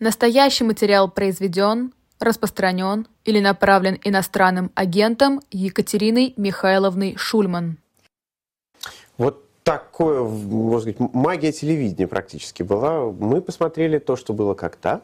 Настоящий материал произведен, распространен или направлен иностранным агентом Екатериной Михайловной Шульман. Вот такое, можно сказать, магия телевидения практически была. Мы посмотрели то, что было как-то.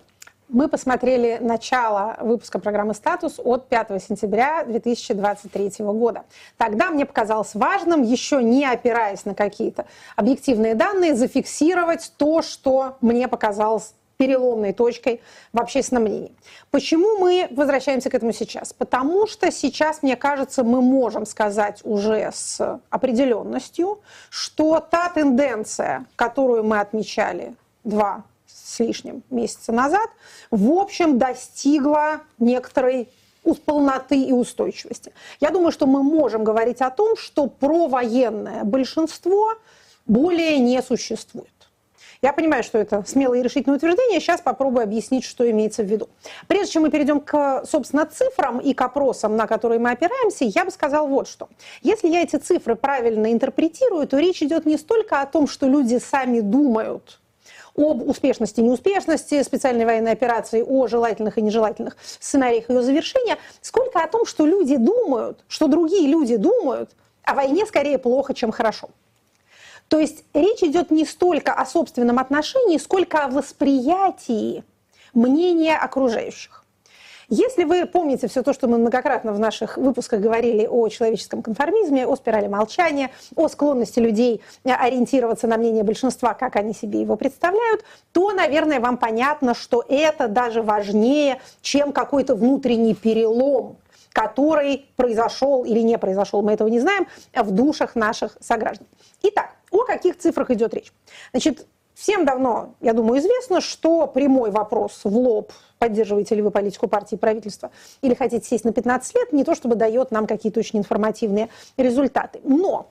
Мы посмотрели начало выпуска программы «Статус» от 5 сентября 2023 года. Тогда мне показалось важным, еще не опираясь на какие-то объективные данные, зафиксировать то, что мне показалось переломной точкой в общественном мнении. Почему мы возвращаемся к этому сейчас? Потому что сейчас, мне кажется, мы можем сказать уже с определенностью, что та тенденция, которую мы отмечали два с лишним месяца назад, в общем, достигла некоторой полноты и устойчивости. Я думаю, что мы можем говорить о том, что провоенное большинство более не существует. Я понимаю, что это смелое и решительное утверждение. Сейчас попробую объяснить, что имеется в виду. Прежде чем мы перейдем к, собственно, цифрам и к опросам, на которые мы опираемся, я бы сказал вот что. Если я эти цифры правильно интерпретирую, то речь идет не столько о том, что люди сами думают, об успешности и неуспешности специальной военной операции, о желательных и нежелательных сценариях ее завершения, сколько о том, что люди думают, что другие люди думают о войне скорее плохо, чем хорошо. То есть речь идет не столько о собственном отношении, сколько о восприятии мнения окружающих. Если вы помните все то, что мы многократно в наших выпусках говорили о человеческом конформизме, о спирали молчания, о склонности людей ориентироваться на мнение большинства, как они себе его представляют, то, наверное, вам понятно, что это даже важнее, чем какой-то внутренний перелом, который произошел или не произошел, мы этого не знаем, в душах наших сограждан. Итак, о каких цифрах идет речь? Значит, всем давно, я думаю, известно, что прямой вопрос в лоб, поддерживаете ли вы политику партии и правительства, или хотите сесть на 15 лет, не то чтобы дает нам какие-то очень информативные результаты. Но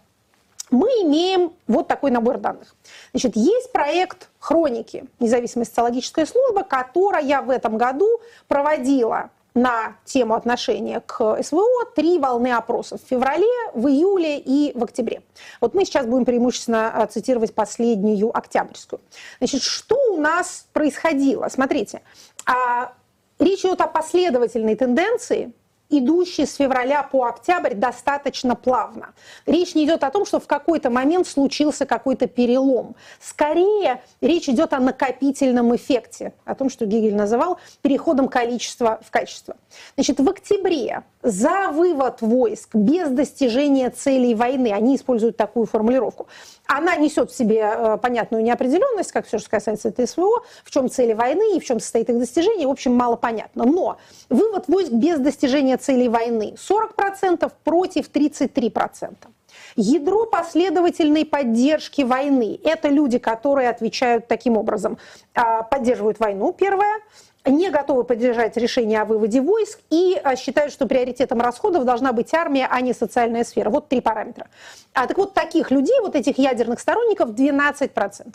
мы имеем вот такой набор данных. Значит, есть проект «Хроники», независимая социологическая служба, которая в этом году проводила на тему отношения к СВО три волны опросов в феврале, в июле и в октябре. Вот мы сейчас будем преимущественно а, цитировать последнюю октябрьскую. Значит, что у нас происходило? Смотрите, а, речь идет о последовательной тенденции идущий с февраля по октябрь достаточно плавно. Речь не идет о том, что в какой-то момент случился какой-то перелом. Скорее, речь идет о накопительном эффекте, о том, что Гегель называл переходом количества в качество. Значит, в октябре за вывод войск без достижения целей войны, они используют такую формулировку, она несет в себе э, понятную неопределенность, как все, что касается этой СВО, в чем цели войны и в чем состоит их достижение, в общем, мало понятно. Но вывод войск без достижения целей войны 40% против 33%. Ядро последовательной поддержки войны – это люди, которые отвечают таким образом. А, поддерживают войну, первое не готовы поддержать решение о выводе войск и а, считают, что приоритетом расходов должна быть армия, а не социальная сфера. Вот три параметра. А так вот таких людей, вот этих ядерных сторонников 12%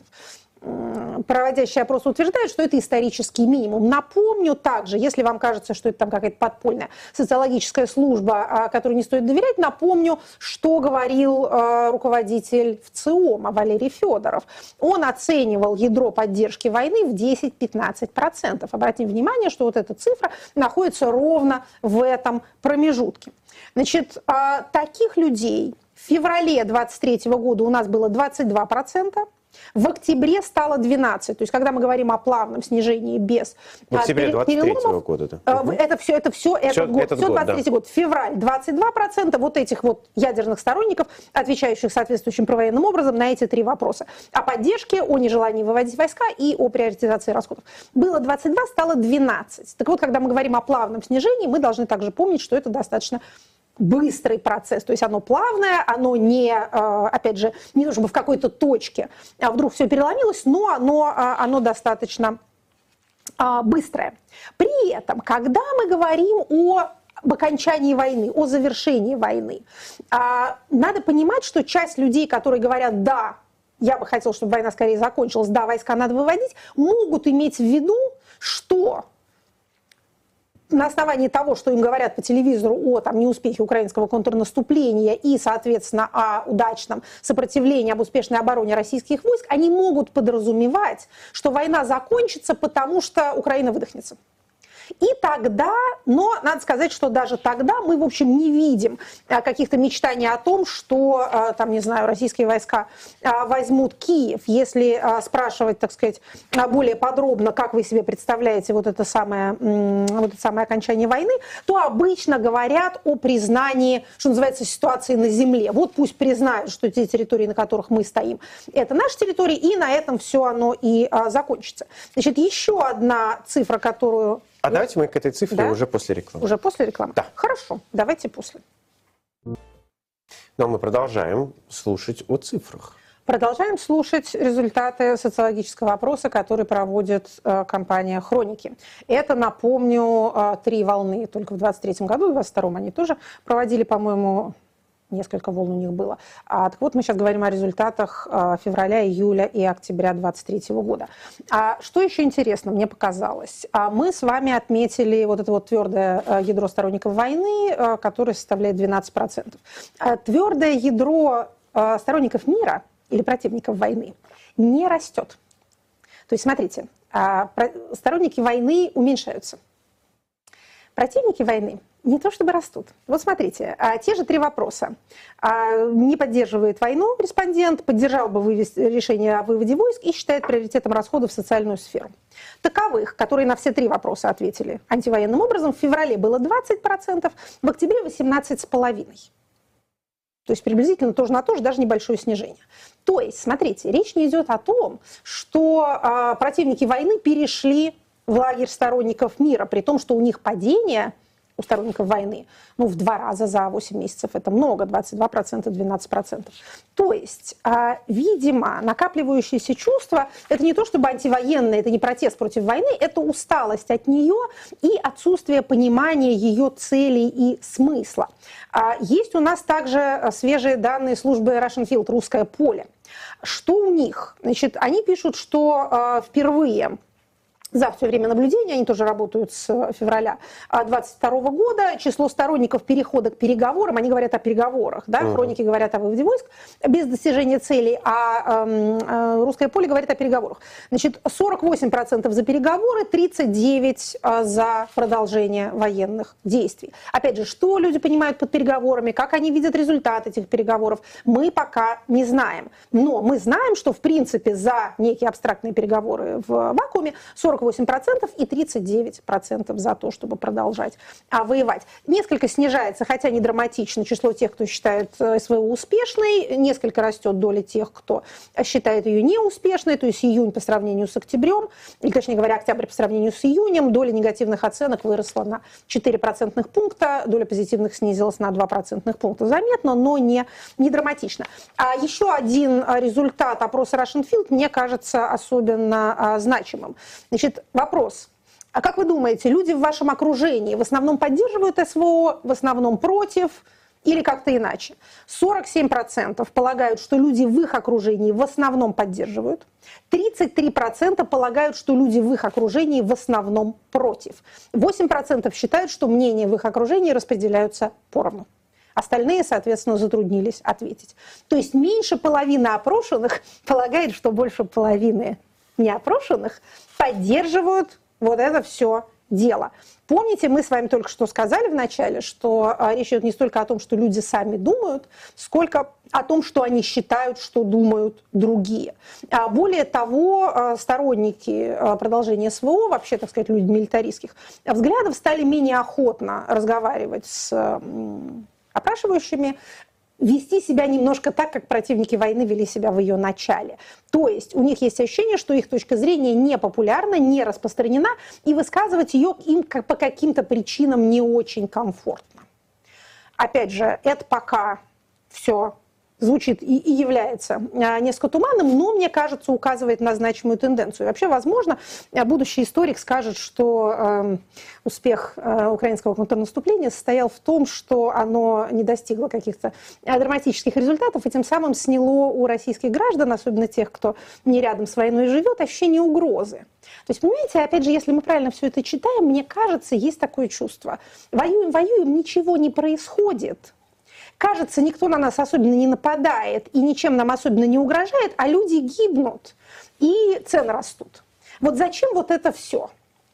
проводящий опрос утверждает, что это исторический минимум. Напомню также, если вам кажется, что это там какая-то подпольная социологическая служба, а, которой не стоит доверять, напомню, что говорил э, руководитель ВЦИОМа Валерий Федоров. Он оценивал ядро поддержки войны в 10-15%. Обратим внимание, что вот эта цифра находится ровно в этом промежутке. Значит, э, таких людей в феврале 2023 года у нас было 22%, в октябре стало 12. То есть, когда мы говорим о плавном снижении без в октябре 23 -го года. Да? Это все, это все, этот все, год, этот все 23 год, да. год. Февраль 22% вот этих вот ядерных сторонников, отвечающих соответствующим провоенным образом на эти три вопроса. О поддержке, о нежелании выводить войска и о приоритизации расходов. Было 22, стало 12. Так вот, когда мы говорим о плавном снижении, мы должны также помнить, что это достаточно быстрый процесс, то есть оно плавное, оно не, э, опять же, не то чтобы в какой-то точке а вдруг все переломилось, но оно, э, оно достаточно э, быстрое. При этом, когда мы говорим о об окончании войны, о завершении войны. Надо понимать, что часть людей, которые говорят «да, я бы хотел, чтобы война скорее закончилась, да, войска надо выводить», могут иметь в виду, что на основании того, что им говорят по телевизору о там, неуспехе украинского контрнаступления и, соответственно, о удачном сопротивлении, об успешной обороне российских войск, они могут подразумевать, что война закончится, потому что Украина выдохнется. И тогда, но надо сказать, что даже тогда мы, в общем, не видим э, каких-то мечтаний о том, что, э, там, не знаю, российские войска э, возьмут Киев. Если спрашивать, так сказать, более подробно, как вы себе представляете вот это самое, вот это самое окончание войны, то обычно говорят о признании, что называется, ситуации на земле. Вот пусть признают, что те территории, на которых мы стоим, это наши территории, и на этом все оно и закончится. Значит, еще одна цифра, которую а давайте мы к этой цифре да? уже после рекламы. Уже после рекламы? Да. Хорошо, давайте после. Но мы продолжаем слушать о цифрах. Продолжаем слушать результаты социологического опроса, который проводит э, компания «Хроники». Это, напомню, э, три волны только в 2023 году, в 2022 они тоже проводили, по-моему, несколько волн у них было. А, так вот, мы сейчас говорим о результатах а, февраля, июля и октября 2023 года. А что еще интересно, мне показалось? А, мы с вами отметили вот это вот твердое а, ядро сторонников войны, а, которое составляет 12%. А, твердое ядро а, сторонников мира или противников войны не растет. То есть, смотрите, а, сторонники войны уменьшаются. Противники войны не то чтобы растут. Вот смотрите, а, те же три вопроса. А, не поддерживает войну респондент, поддержал бы вывести, решение о выводе войск и считает приоритетом расходов в социальную сферу. Таковых, которые на все три вопроса ответили антивоенным образом, в феврале было 20%, в октябре 18,5%. То есть приблизительно тоже на то же, даже небольшое снижение. То есть, смотрите, речь не идет о том, что э, противники войны перешли в лагерь сторонников мира, при том, что у них падение – у сторонников войны, ну, в два раза за 8 месяцев это много, 22%, 12%. То есть, а, видимо, накапливающиеся чувства, это не то чтобы антивоенное, это не протест против войны, это усталость от нее и отсутствие понимания ее целей и смысла. А, есть у нас также свежие данные службы Russian Field, русское поле. Что у них? Значит, они пишут, что а, впервые за все время наблюдения, они тоже работают с февраля 2022 а, года, число сторонников перехода к переговорам, они говорят о переговорах, да, uh-huh. хроники говорят о выводе войск без достижения целей, а э, русское поле говорит о переговорах. Значит, 48% за переговоры, 39% а, за продолжение военных действий. Опять же, что люди понимают под переговорами, как они видят результат этих переговоров, мы пока не знаем. Но мы знаем, что в принципе за некие абстрактные переговоры в вакууме 40 48% и 39% за то, чтобы продолжать а, воевать. Несколько снижается, хотя не драматично, число тех, кто считает э, СВО успешной, несколько растет доля тех, кто считает ее неуспешной, то есть июнь по сравнению с октябрем, или, точнее говоря, октябрь по сравнению с июнем, доля негативных оценок выросла на 4 процентных пункта, доля позитивных снизилась на 2 процентных пункта. Заметно, но не, не драматично. А еще один а, результат опроса Russian Field мне кажется особенно а, значимым. Значит, Значит, вопрос. А как вы думаете, люди в вашем окружении в основном поддерживают СВО, в основном против или как-то иначе? 47% полагают, что люди в их окружении в основном поддерживают. 33% полагают, что люди в их окружении в основном против. 8% считают, что мнения в их окружении распределяются поровну. Остальные, соответственно, затруднились ответить. То есть меньше половины опрошенных полагает, что больше половины неопрошенных поддерживают вот это все дело. Помните, мы с вами только что сказали в начале, что а, речь идет не столько о том, что люди сами думают, сколько о том, что они считают, что думают другие. А более того, а, сторонники продолжения СВО, вообще, так сказать, люди милитаристских взглядов, стали менее охотно разговаривать с опрашивающими, вести себя немножко так, как противники войны вели себя в ее начале. То есть у них есть ощущение, что их точка зрения не популярна, не распространена, и высказывать ее им по каким-то причинам не очень комфортно. Опять же, это пока все звучит и, и является а, несколько туманным, но, мне кажется, указывает на значимую тенденцию. Вообще, возможно, а, будущий историк скажет, что э, успех э, украинского контрнаступления состоял в том, что оно не достигло каких-то драматических результатов, и тем самым сняло у российских граждан, особенно тех, кто не рядом с войной живет, ощущение угрозы. То есть, понимаете, опять же, если мы правильно все это читаем, мне кажется, есть такое чувство. Воюем, воюем, ничего не происходит – кажется, никто на нас особенно не нападает и ничем нам особенно не угрожает, а люди гибнут и цены растут. Вот зачем вот это все?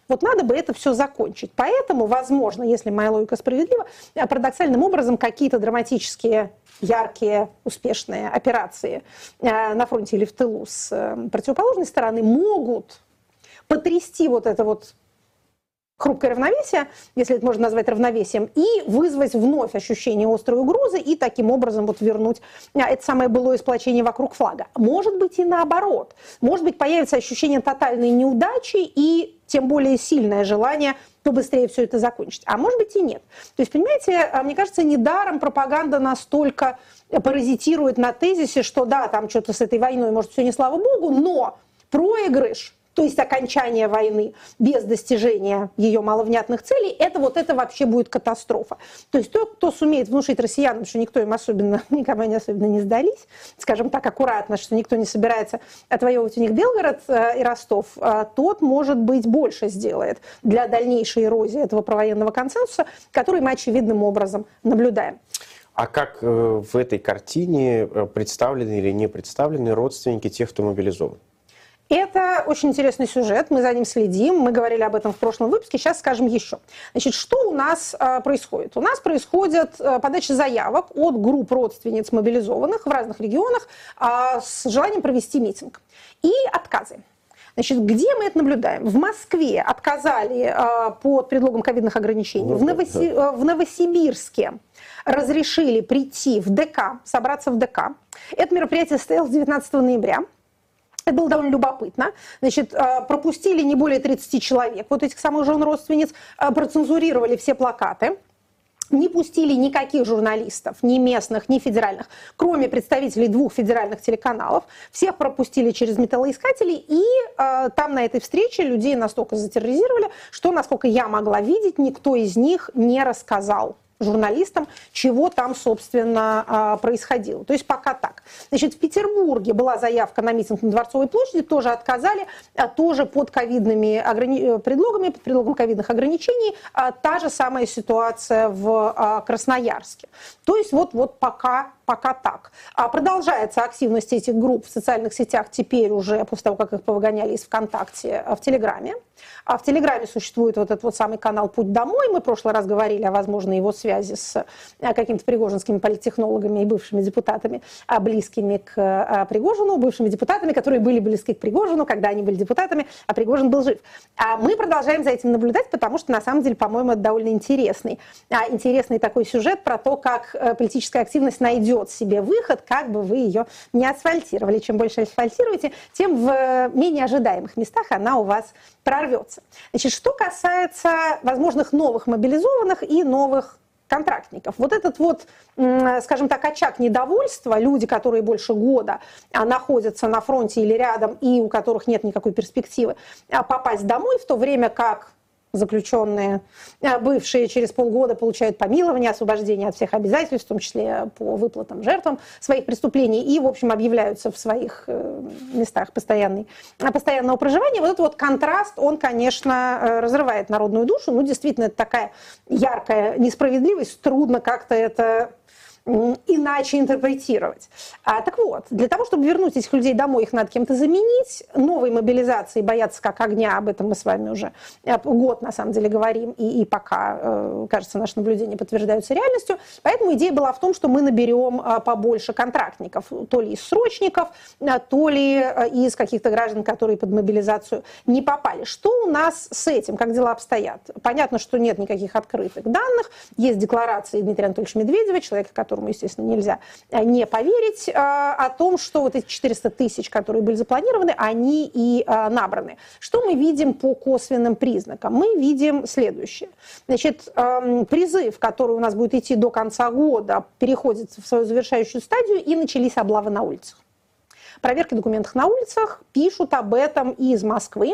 Вот надо бы это все закончить. Поэтому, возможно, если моя логика справедлива, парадоксальным образом какие-то драматические, яркие, успешные операции э, на фронте или в тылу с э, противоположной стороны могут потрясти вот это вот хрупкое равновесие, если это можно назвать равновесием, и вызвать вновь ощущение острой угрозы и таким образом вот вернуть а, это самое былое сплочение вокруг флага. Может быть и наоборот. Может быть появится ощущение тотальной неудачи и тем более сильное желание побыстрее все это закончить. А может быть и нет. То есть, понимаете, а, мне кажется, недаром пропаганда настолько паразитирует на тезисе, что да, там что-то с этой войной, может, все не слава богу, но проигрыш то есть окончание войны без достижения ее маловнятных целей, это вот это вообще будет катастрофа. То есть тот, кто сумеет внушить россиянам, что никто им особенно, никому они особенно не сдались, скажем так, аккуратно, что никто не собирается отвоевывать у них Белгород э, и Ростов, э, тот, может быть, больше сделает для дальнейшей эрозии этого провоенного консенсуса, который мы очевидным образом наблюдаем. А как э, в этой картине представлены или не представлены родственники тех, кто мобилизован? Это очень интересный сюжет, мы за ним следим, мы говорили об этом в прошлом выпуске, сейчас скажем еще. Значит, что у нас э, происходит? У нас происходит э, подача заявок от групп родственниц мобилизованных в разных регионах э, с желанием провести митинг. И отказы. Значит, где мы это наблюдаем? В Москве отказали э, под предлогом ковидных ограничений. Ну, в, Новоси... да. в Новосибирске разрешили прийти в ДК, собраться в ДК. Это мероприятие состоялось 19 ноября. Это было довольно любопытно. Значит, э, пропустили не более 30 человек. Вот этих самых жен родственниц э, процензурировали все плакаты не пустили никаких журналистов, ни местных, ни федеральных, кроме представителей двух федеральных телеканалов. Всех пропустили через металлоискатели, и э, там на этой встрече людей настолько затерроризировали, что, насколько я могла видеть, никто из них не рассказал журналистам, чего там, собственно, а, происходило. То есть пока так. Значит, в Петербурге была заявка на митинг на Дворцовой площади, тоже отказали, а, тоже под ковидными ограни... Э, предлогами, под предлогом ковидных ограничений. А, та же самая ситуация в Красноярске. То есть вот, вот пока пока так. А продолжается активность этих групп в социальных сетях теперь уже после того, как их повыгоняли из ВКонтакте в Телеграме. А в Телеграме существует вот этот вот самый канал «Путь домой». Мы в прошлый раз говорили о возможной его связи с э, какими-то пригожинскими политтехнологами и бывшими депутатами, а близкими к Пригожину, бывшими депутатами, которые были близки к Пригожину, когда они были депутатами, а Пригожин был жив. А мы продолжаем за этим наблюдать, потому что, на самом деле, по-моему, это довольно интересный, а, интересный такой сюжет про то, как э, политическая активность найдет себе выход, как бы вы ее не асфальтировали. Чем больше асфальтируете, тем в менее ожидаемых местах она у вас прорвется. Значит, что касается возможных новых мобилизованных и новых контрактников. Вот этот вот, скажем так, очаг недовольства, люди, которые больше года а, находятся на фронте или рядом и у которых нет никакой перспективы а, попасть домой, в то время как заключенные, э, бывшие через полгода получают помилование, освобождение от всех обязательств, в том числе по выплатам жертвам своих преступлений, и, в общем, объявляются в своих э, местах постоянной, постоянного проживания. Вот этот вот контраст, он, конечно, э, разрывает народную душу. Ну, действительно, это такая яркая несправедливость, трудно как-то это иначе интерпретировать. А, так вот, для того, чтобы вернуть этих людей домой, их надо кем-то заменить. Новой мобилизации боятся как огня, об этом мы с вами уже э, год, на самом деле, говорим, и, и пока, э, кажется, наши наблюдения подтверждаются реальностью. Поэтому идея была в том, что мы наберем э, побольше контрактников, то ли из срочников, то ли из каких-то граждан, которые под мобилизацию не попали. Что у нас с этим, как дела обстоят? Понятно, что нет никаких открытых данных, есть декларации Дмитрия Анатольевича Медведева, человека, который которому, естественно, нельзя не поверить, о том, что вот эти 400 тысяч, которые были запланированы, они и набраны. Что мы видим по косвенным признакам? Мы видим следующее. Значит, эм, призыв, который у нас будет идти до конца года, переходит в свою завершающую стадию, и начались облавы на улицах проверки документов на улицах, пишут об этом и из Москвы,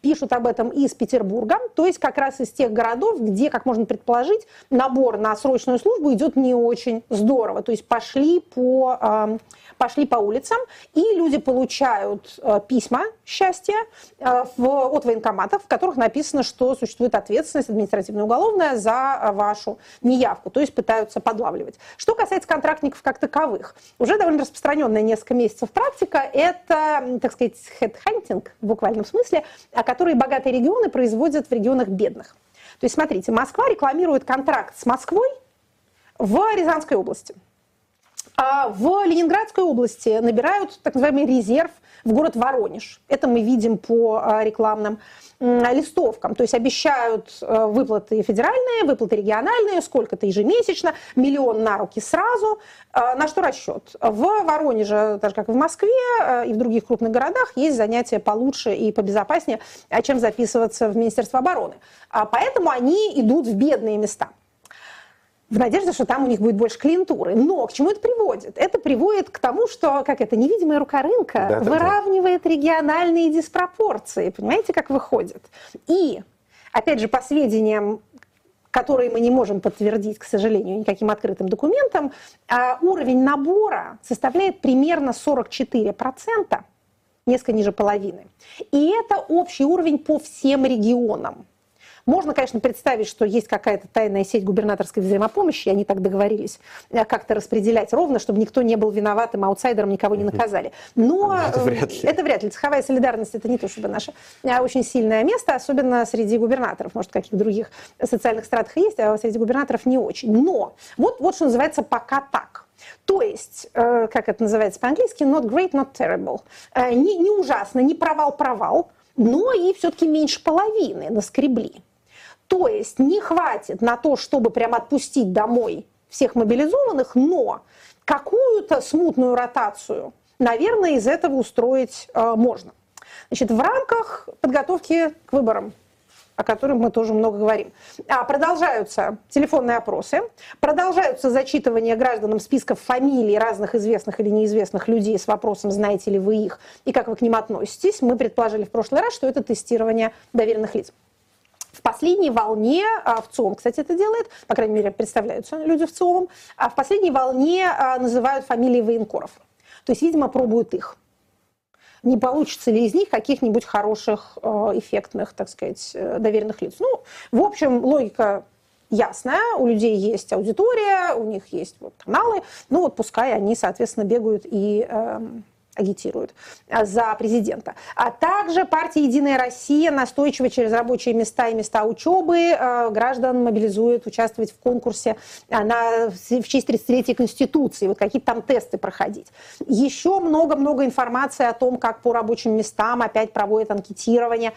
пишут об этом и из Петербурга, то есть как раз из тех городов, где, как можно предположить, набор на срочную службу идет не очень здорово, то есть пошли по эм, пошли по улицам, и люди получают э, письма счастья э, от военкоматов, в которых написано, что существует ответственность административно-уголовная за э, вашу неявку, то есть пытаются подлавливать. Что касается контрактников как таковых, уже довольно распространенная несколько месяцев практика – это, так сказать, хедхантинг в буквальном смысле, который богатые регионы производят в регионах бедных. То есть, смотрите, Москва рекламирует контракт с Москвой в Рязанской области – в Ленинградской области набирают так называемый резерв в город Воронеж. Это мы видим по а, рекламным листовкам. То есть обещают э, выплаты федеральные, выплаты региональные, сколько-то ежемесячно, миллион на руки сразу. А, на что расчет? В Воронеже, так же как и в Москве э, и в других крупных городах, есть занятия получше и побезопаснее, чем записываться в Министерство обороны. Поэтому они идут в бедные места – в надежде, что там у них будет больше клиентуры. Но к чему это приводит? Это приводит к тому, что, как это, невидимая рука рынка да, выравнивает да. региональные диспропорции. Понимаете, как выходит? И, опять же, по сведениям которые мы не можем подтвердить, к сожалению, никаким открытым документом, а уровень набора составляет примерно 44%, несколько ниже половины. И это общий уровень по всем регионам. Можно, конечно, представить, что есть какая-то тайная сеть губернаторской взаимопомощи, и они так договорились э, как-то распределять ровно, чтобы никто не был виноватым аутсайдером, никого не наказали. Но это э, вряд ли. Это вряд ли. Цеховая солидарность – это не то, чтобы наше э, очень сильное место, особенно среди губернаторов. Может, в каких других социальных стратах есть, а среди губернаторов не очень. Но вот, вот что называется пока так. То есть, как это называется по-английски, not great, not terrible. Не, не ужасно, не провал-провал, но и все-таки меньше половины наскребли. То есть не хватит на то, чтобы прям отпустить домой всех мобилизованных, но какую-то смутную ротацию, наверное, из этого устроить э, можно. Значит, в рамках подготовки к выборам о котором мы тоже много говорим. А, продолжаются телефонные опросы, продолжаются зачитывания гражданам списков фамилий разных известных или неизвестных людей с вопросом, знаете ли вы их и как вы к ним относитесь. Мы предположили в прошлый раз, что это тестирование доверенных лиц. В последней волне, а, в ЦИОМ, кстати, это делает, по крайней мере, представляются люди в ЦИОМ, а в последней волне а, называют фамилии военкоров. То есть, видимо, пробуют их. Не получится ли из них каких-нибудь хороших, эффектных, так сказать, э, доверенных лиц. Ну, в общем, логика ясная, у людей есть аудитория, у них есть вот каналы, ну вот пускай они, соответственно, бегают и эм, агитируют а, за президента. А также партия «Единая Россия» настойчиво через рабочие места и места учебы а, граждан мобилизует участвовать в конкурсе а, на, в честь 30-летия Конституции, вот какие-то там тесты проходить. Еще много-много информации о том, как по рабочим местам опять проводят анкетирование,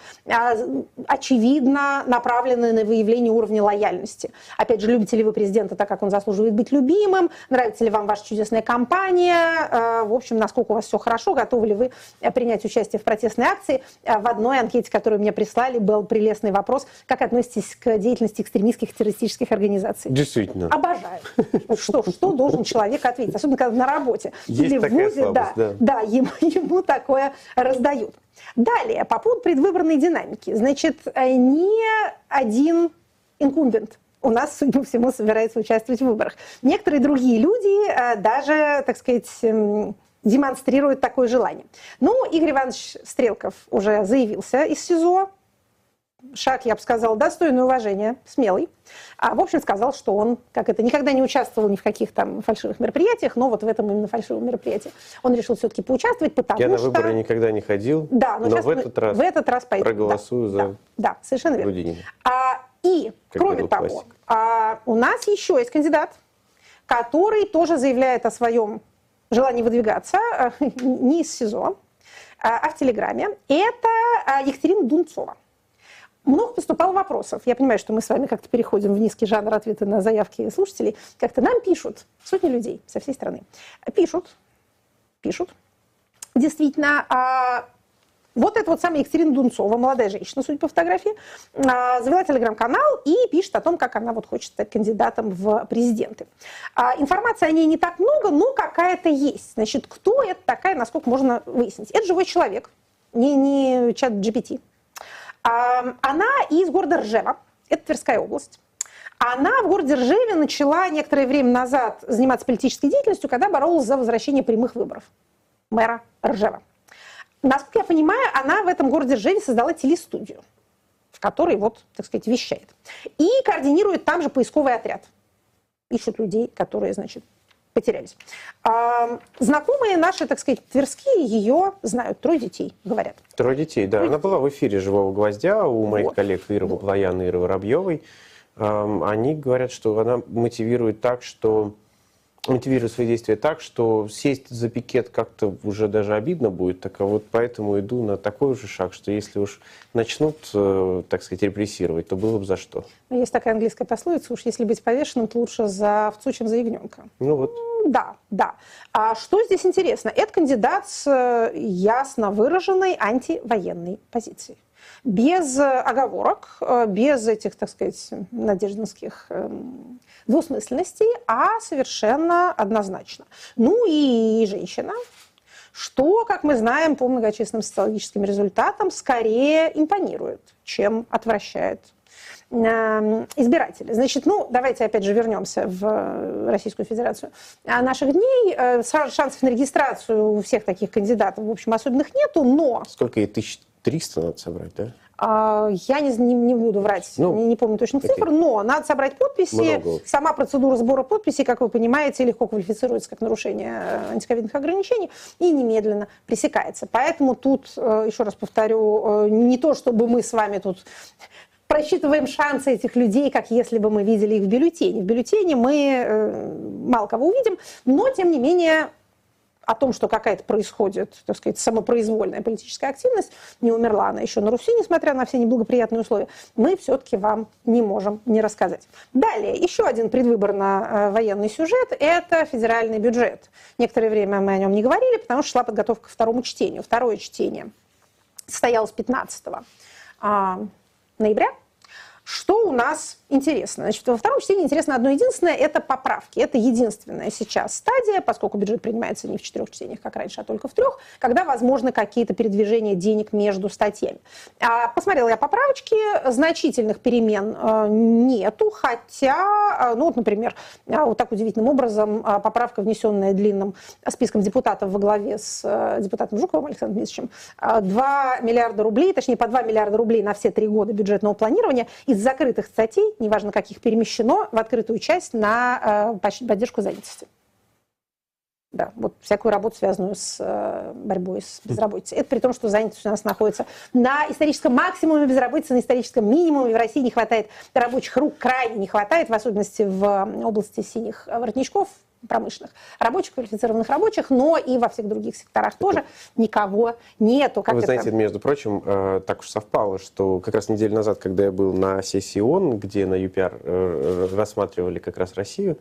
очевидно направленные на выявление уровня лояльности. Опять же, любите ли вы президента так, как он заслуживает быть любимым, нравится ли вам ваша чудесная компания, в общем, насколько у вас все хорошо, готовы ли вы э, принять участие в протестной акции. Э, в одной анкете, которую мне прислали, был прелестный вопрос, как относитесь к деятельности экстремистских террористических организаций. Действительно. Обожаю. Что, что должен человек ответить, особенно когда на работе. Есть Или в ВУЗе, слабость, да, да. да ему, ему такое раздают. Далее, по поводу предвыборной динамики. Значит, э, не один инкумбент у нас, судя по всему, собирается участвовать в выборах. Некоторые другие люди даже, так сказать, демонстрирует такое желание. Ну, Игорь Иванович Стрелков уже заявился из СИЗО. Шаг, я бы сказала, достойный уважения, смелый. А, в общем, сказал, что он, как это, никогда не участвовал ни в каких там фальшивых мероприятиях, но вот в этом именно фальшивом мероприятии он решил все-таки поучаствовать, потому я что... Я на выборы никогда не ходил, да, но, но в, этот раз в этот раз пойду. проголосую да, за да, да, совершенно верно. А, и, как кроме того, а, у нас еще есть кандидат, который тоже заявляет о своем желание выдвигаться э, не из СИЗО, а, а в Телеграме, это а, Екатерина Дунцова. много поступало вопросов. Я понимаю, что мы с вами как-то переходим в низкий жанр ответа на заявки слушателей. Как-то нам пишут сотни людей со всей страны. Пишут, пишут. Действительно, а вот эта вот самая Екатерина Дунцова, молодая женщина, судя по фотографии, а, завела телеграм-канал и пишет о том, как она вот хочет стать кандидатом в президенты. А, информации о ней не так много, но какая-то есть. Значит, кто это такая, насколько можно выяснить? Это живой человек, не, не чат GPT. А, она из города Ржева, это Тверская область. Она в городе Ржеве начала некоторое время назад заниматься политической деятельностью, когда боролась за возвращение прямых выборов мэра Ржева. Насколько я понимаю, она в этом городе Ржеве создала телестудию, в которой вот, так сказать, вещает. И координирует там же поисковый отряд. Ищут людей, которые, значит, потерялись. А, знакомые наши, так сказать, тверские ее знают. Трое детей, говорят. Трое детей, да. Трое Она детей. была в эфире «Живого гвоздя» у моих вот. коллег Иры вот. Баблояна и Иры Воробьевой. Они говорят, что она мотивирует так, что мотивирую свои действия так, что сесть за пикет как-то уже даже обидно будет, так а вот поэтому иду на такой же шаг, что если уж начнут, э, так сказать, репрессировать, то было бы за что. Ну, есть такая английская пословица, уж если быть повешенным, то лучше за овцу, чем за ягненка. Ну вот. Да, да. А что здесь интересно? Это кандидат с э, ясно выраженной антивоенной позицией без оговорок, э, без этих, так сказать, надеждинских двусмысленностей, а совершенно однозначно. Ну и женщина, что, как мы знаем по многочисленным социологическим результатам, скорее импонирует, чем отвращает эм, избирателей. Значит, ну, давайте опять же вернемся в Российскую Федерацию. А наших дней э, шансов на регистрацию у всех таких кандидатов, в общем, особенных нету, но... Сколько ей? Тысяч триста надо собрать, да? А, я не, не, не буду врать, ну, не, не помню точных цифр, но надо собрать подписи. Много. Сама процедура сбора подписей, как вы понимаете, легко квалифицируется как нарушение э, антиковидных ограничений и немедленно пресекается. Поэтому тут, э, еще раз повторю, э, не то, чтобы мы с вами тут просчитываем шансы этих людей, как если бы мы видели их в бюллетене. В бюллетене мы мало кого увидим, но, тем не менее, о том, что какая-то происходит, так сказать, самопроизвольная политическая активность, не умерла она еще на Руси, несмотря на все неблагоприятные условия, мы все-таки вам не можем не рассказать. Далее, еще один предвыборно-военный сюжет – это федеральный бюджет. Некоторое время мы о нем не говорили, потому что шла подготовка к второму чтению. Второе чтение состоялось 15 а, ноября. Что у нас интересно. Значит, во втором чтении интересно одно единственное – это поправки. Это единственная сейчас стадия, поскольку бюджет принимается не в четырех чтениях, как раньше, а только в трех, когда возможны какие-то передвижения денег между статьями. А, посмотрела я поправочки, значительных перемен э, нету, хотя, э, ну вот, например, э, вот так удивительным образом поправка, внесенная длинным списком депутатов во главе с депутатом Жуковым Александром Дмитриевичем, 2 миллиарда рублей, точнее, по 2 миллиарда рублей на все три года бюджетного планирования из закрытых статей неважно каких, перемещено в открытую часть на э, поддержку занятости. Да, вот всякую работу, связанную с э, борьбой с безработицей. Это при том, что занятость у нас находится на историческом максимуме безработицы, на историческом минимуме. В России не хватает рабочих рук, крайне не хватает, в особенности в области синих воротничков, промышленных, рабочих, квалифицированных рабочих, но и во всех других секторах тоже никого нету. Как Вы это? знаете, между прочим, э, так уж совпало, что как раз неделю назад, когда я был на сессии ООН, где на ЮПР э, рассматривали как раз Россию,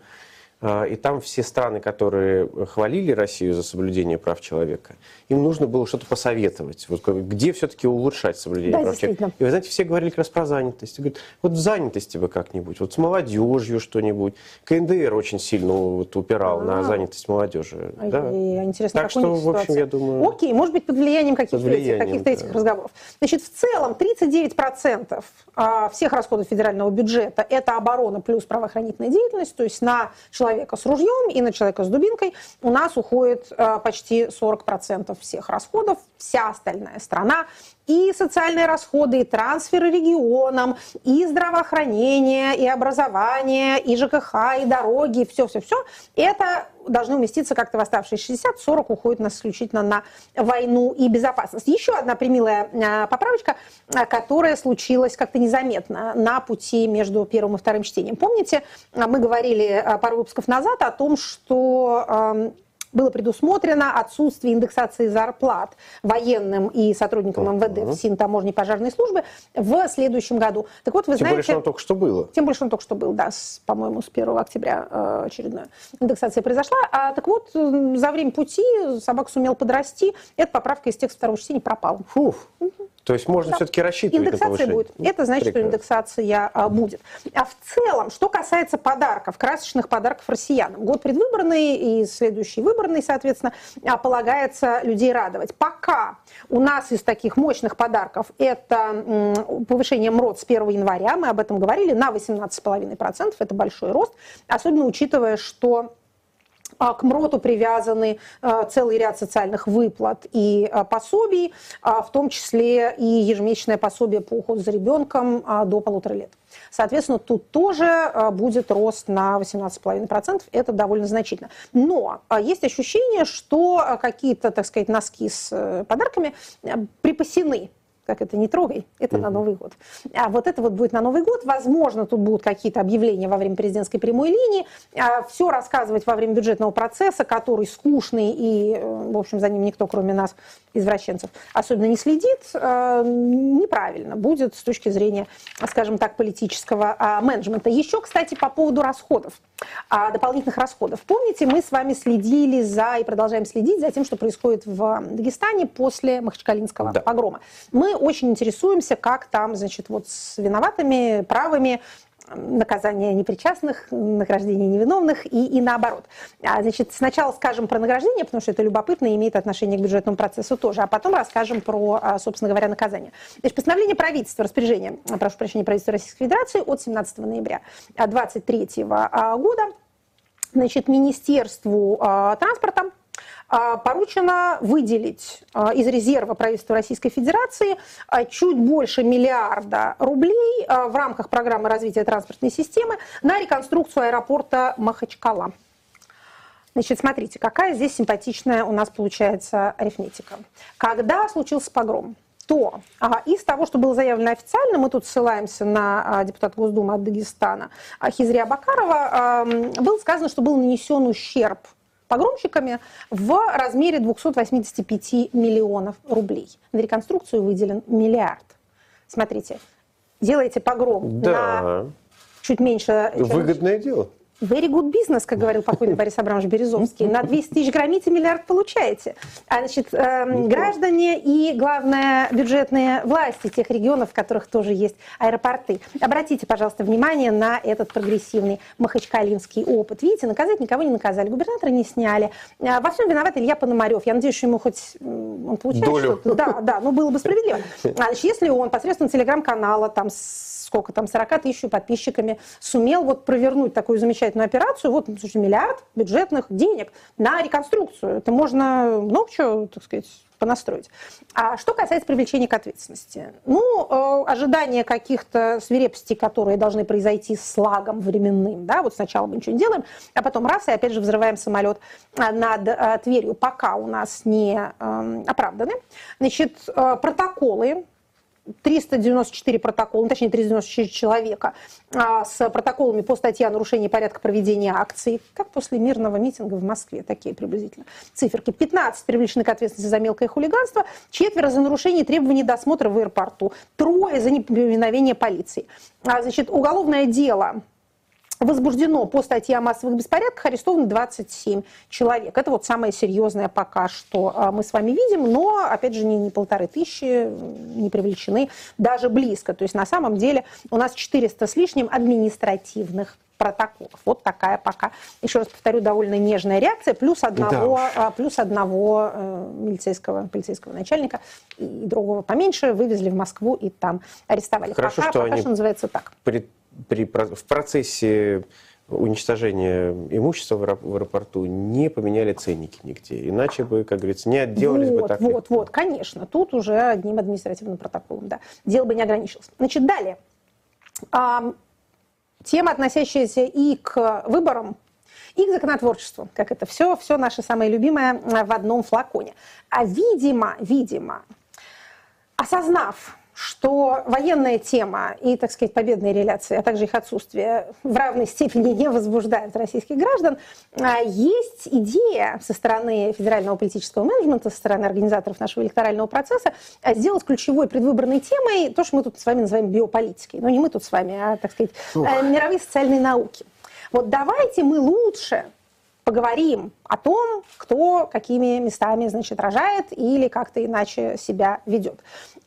и там все страны, которые хвалили Россию за соблюдение прав человека, им нужно было что-то посоветовать. Вот где все-таки улучшать соблюдение да, прав человека. И вы знаете, все говорили как раз про занятость. Говорят, вот в занятости бы как-нибудь, вот с молодежью что-нибудь. КНДР очень сильно вот упирал А-а-а. на а. занятость молодежи. А, да? Интересно, так что, в общем, я думаю... Окей, может быть, под влиянием каких-то этих, каких да. этих разговоров. Значит, в целом 39% а, всех расходов федерального бюджета – это оборона плюс правоохранительная деятельность, то есть на человека человека с ружьем и на человека с дубинкой у нас уходит э, почти 40% всех расходов. Вся остальная страна и социальные расходы, и трансферы регионам, и здравоохранение, и образование, и ЖКХ, и дороги, все-все-все. Это должны уместиться как-то в оставшиеся 60-40 уходит нас исключительно на войну и безопасность. Еще одна примилая э, поправочка, э, которая случилась как-то незаметно на пути между первым и вторым чтением. Помните, мы говорили пару выпусков назад о том, что было предусмотрено отсутствие индексации зарплат военным и сотрудникам МВД СИН таможни пожарной службы в следующем году. Так вот, вы Тем знаете... Тем что он только что было. Тем что он только что был, да, по-моему, с 1 октября э, очередная индексация произошла. А так вот, за время пути собака сумел подрасти. Эта поправка из текста второго чтения пропала. Фуф. Угу. То есть можно да. все-таки рассчитывать Индексация на будет. Это значит, Прекрасно. что индексация а, будет. А в целом, что касается подарков, красочных подарков россиянам, год предвыборный и следующий выборный, соответственно, а, полагается людей радовать. Пока у нас из таких мощных подарков это повышение МРОД с 1 января, мы об этом говорили, на 18,5%, это большой рост, особенно учитывая, что к МРОТу привязаны а, целый ряд социальных выплат и а, пособий, в том числе и ежемесячное пособие по уходу за ребенком до полутора лет. Соответственно, тут тоже будет рост на 18,5%. Это довольно значительно. Но есть ощущение, что какие-то, так сказать, носки с э, подарками припасены как это не трогай, это mm-hmm. на Новый год. А вот это вот будет на Новый год. Возможно, тут будут какие-то объявления во время президентской прямой линии. А все рассказывать во время бюджетного процесса, который скучный и, э, в общем, за ним никто, кроме нас, извращенцев, особенно не следит, э, неправильно будет с точки зрения, скажем так, политического а, менеджмента. Еще, кстати, по поводу расходов, а, дополнительных расходов. Помните, мы с вами следили за и продолжаем следить за тем, что происходит в Дагестане после Махачкалинского да. погрома. Мы очень интересуемся, как там, значит, вот с виноватыми, правыми, наказание непричастных, награждение невиновных и, и наоборот. А, значит, сначала скажем про награждение, потому что это любопытно и имеет отношение к бюджетному процессу тоже, а потом расскажем про, а, собственно говоря, наказание. Значит, постановление правительства, распоряжение, прошу прощения, правительства Российской Федерации от 17 ноября 2023 года, значит, Министерству транспорта а, поручено выделить а, из резерва правительства Российской Федерации а, чуть больше миллиарда рублей в рамках программы развития транспортной системы на реконструкцию аэропорта Махачкала. Значит, смотрите, какая здесь симпатичная у нас получается арифметика. Когда случился погром, то а, из того, что было заявлено официально, мы тут ссылаемся на а, депутата Госдумы от Дагестана Хизрия Бакарова, а, было сказано, что был нанесен ущерб погромщиками в размере 285 миллионов рублей. На реконструкцию выделен миллиард. Смотрите, делаете погром да. на чуть меньше... Выгодное дело. Very good business, как говорил покойный Борис Абрамович Березовский. На 200 тысяч громите миллиард получаете. А, значит, э, граждане и, главное, бюджетные власти тех регионов, в которых тоже есть аэропорты. Обратите, пожалуйста, внимание на этот прогрессивный махачкалинский опыт. Видите, наказать никого не наказали, губернатора не сняли. А, во всем виноват Илья Пономарев. Я надеюсь, что ему хоть он получает что-то. Да, да, ну было бы справедливо. А, значит, если он посредством телеграм-канала там сколько там, 40 тысяч подписчиками, сумел вот провернуть такую замечательную операцию, вот, слушай, миллиард бюджетных денег на реконструкцию. Это можно много чего, так сказать, понастроить. А что касается привлечения к ответственности? Ну, э, ожидание каких-то свирепостей, которые должны произойти с лагом временным, да, вот сначала мы ничего не делаем, а потом раз, и опять же взрываем самолет э, над э, Тверью, пока у нас не э, оправданы. Значит, э, протоколы 394 протокола, ну, точнее 394 человека а, с протоколами по статье о нарушении порядка проведения акций, как после мирного митинга в Москве, такие приблизительно циферки. 15 привлечены к ответственности за мелкое хулиганство, четверо за нарушение требований досмотра в аэропорту, трое за неповиновение полиции. А, значит, уголовное дело возбуждено по статье о массовых беспорядках, арестовано 27 человек. Это вот самое серьезное пока что а, мы с вами видим, но, опять же, не, не полторы тысячи не привлечены даже близко. То есть на самом деле у нас 400 с лишним административных протоколов. Вот такая пока, еще раз повторю, довольно нежная реакция, плюс одного, да. плюс одного э, милицейского, полицейского начальника и другого поменьше вывезли в Москву и там арестовали. Хорошо, пока, что пока они что называется так. При при, в процессе уничтожения имущества в аэропорту не поменяли ценники нигде. Иначе бы, как говорится, не отделались вот, бы так. Вот, легко. вот, конечно. Тут уже одним административным протоколом, да. Дело бы не ограничилось. Значит, далее. А, тема, относящаяся и к выборам, и к законотворчеству, как это все, все наше самое любимое в одном флаконе. А видимо, видимо, осознав что военная тема и, так сказать, победные реляции, а также их отсутствие в равной степени не возбуждают российских граждан, а, есть идея со стороны федерального политического менеджмента, со стороны организаторов нашего электорального процесса а, сделать ключевой предвыборной темой то, что мы тут с вами называем биополитикой. Но не мы тут с вами, а, так сказать, Ух. мировые социальные науки. Вот давайте мы лучше поговорим о том, кто какими местами, значит, рожает или как-то иначе себя ведет.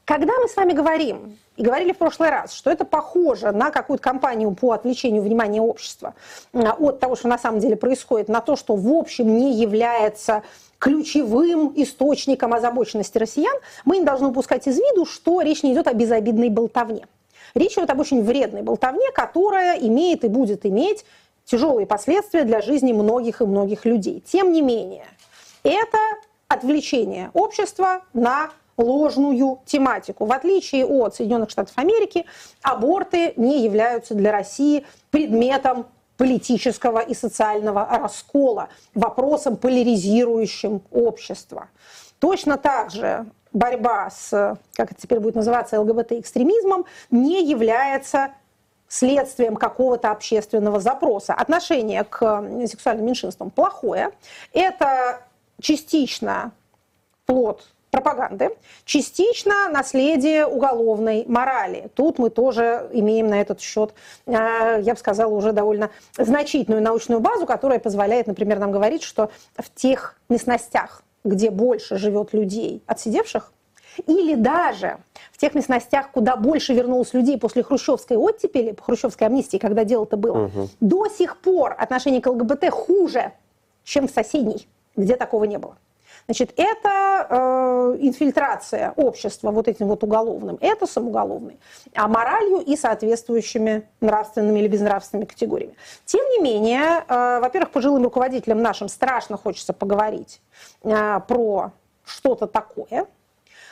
Когда мы с вами говорим, и говорили в прошлый раз, что это похоже на какую-то кампанию по отвлечению внимания общества от того, что на самом деле происходит, на то, что в общем не является ключевым источником озабоченности россиян, мы не должны упускать из виду, что речь не идет о безобидной болтовне. Речь идет об очень вредной болтовне, которая имеет и будет иметь тяжелые последствия для жизни многих и многих людей. Тем не менее, это отвлечение общества на ложную тематику. В отличие от Соединенных Штатов Америки, аборты не являются для России предметом политического и социального раскола, вопросом поляризирующим общество. Точно так же борьба с, как это теперь будет называться, ЛГБТ-экстремизмом не является следствием какого-то общественного запроса. Отношение к сексуальным меньшинствам плохое. Это частично плод пропаганды, частично наследие уголовной морали. Тут мы тоже имеем на этот счет, э, я бы сказала, уже довольно значительную научную базу, которая позволяет, например, нам говорить, что в тех местностях, где больше живет людей, отсидевших, или даже в тех местностях, куда больше вернулось людей после хрущевской оттепели, хрущевской амнистии, когда дело-то было, угу. до сих пор отношение к ЛГБТ хуже, чем в соседней, где такого не было. Значит, это э, инфильтрация общества вот этим вот уголовным, это самоуголовный, а моралью и соответствующими нравственными или безнравственными категориями. Тем не менее, э, во-первых, пожилым руководителям нашим страшно хочется поговорить э, про что-то такое,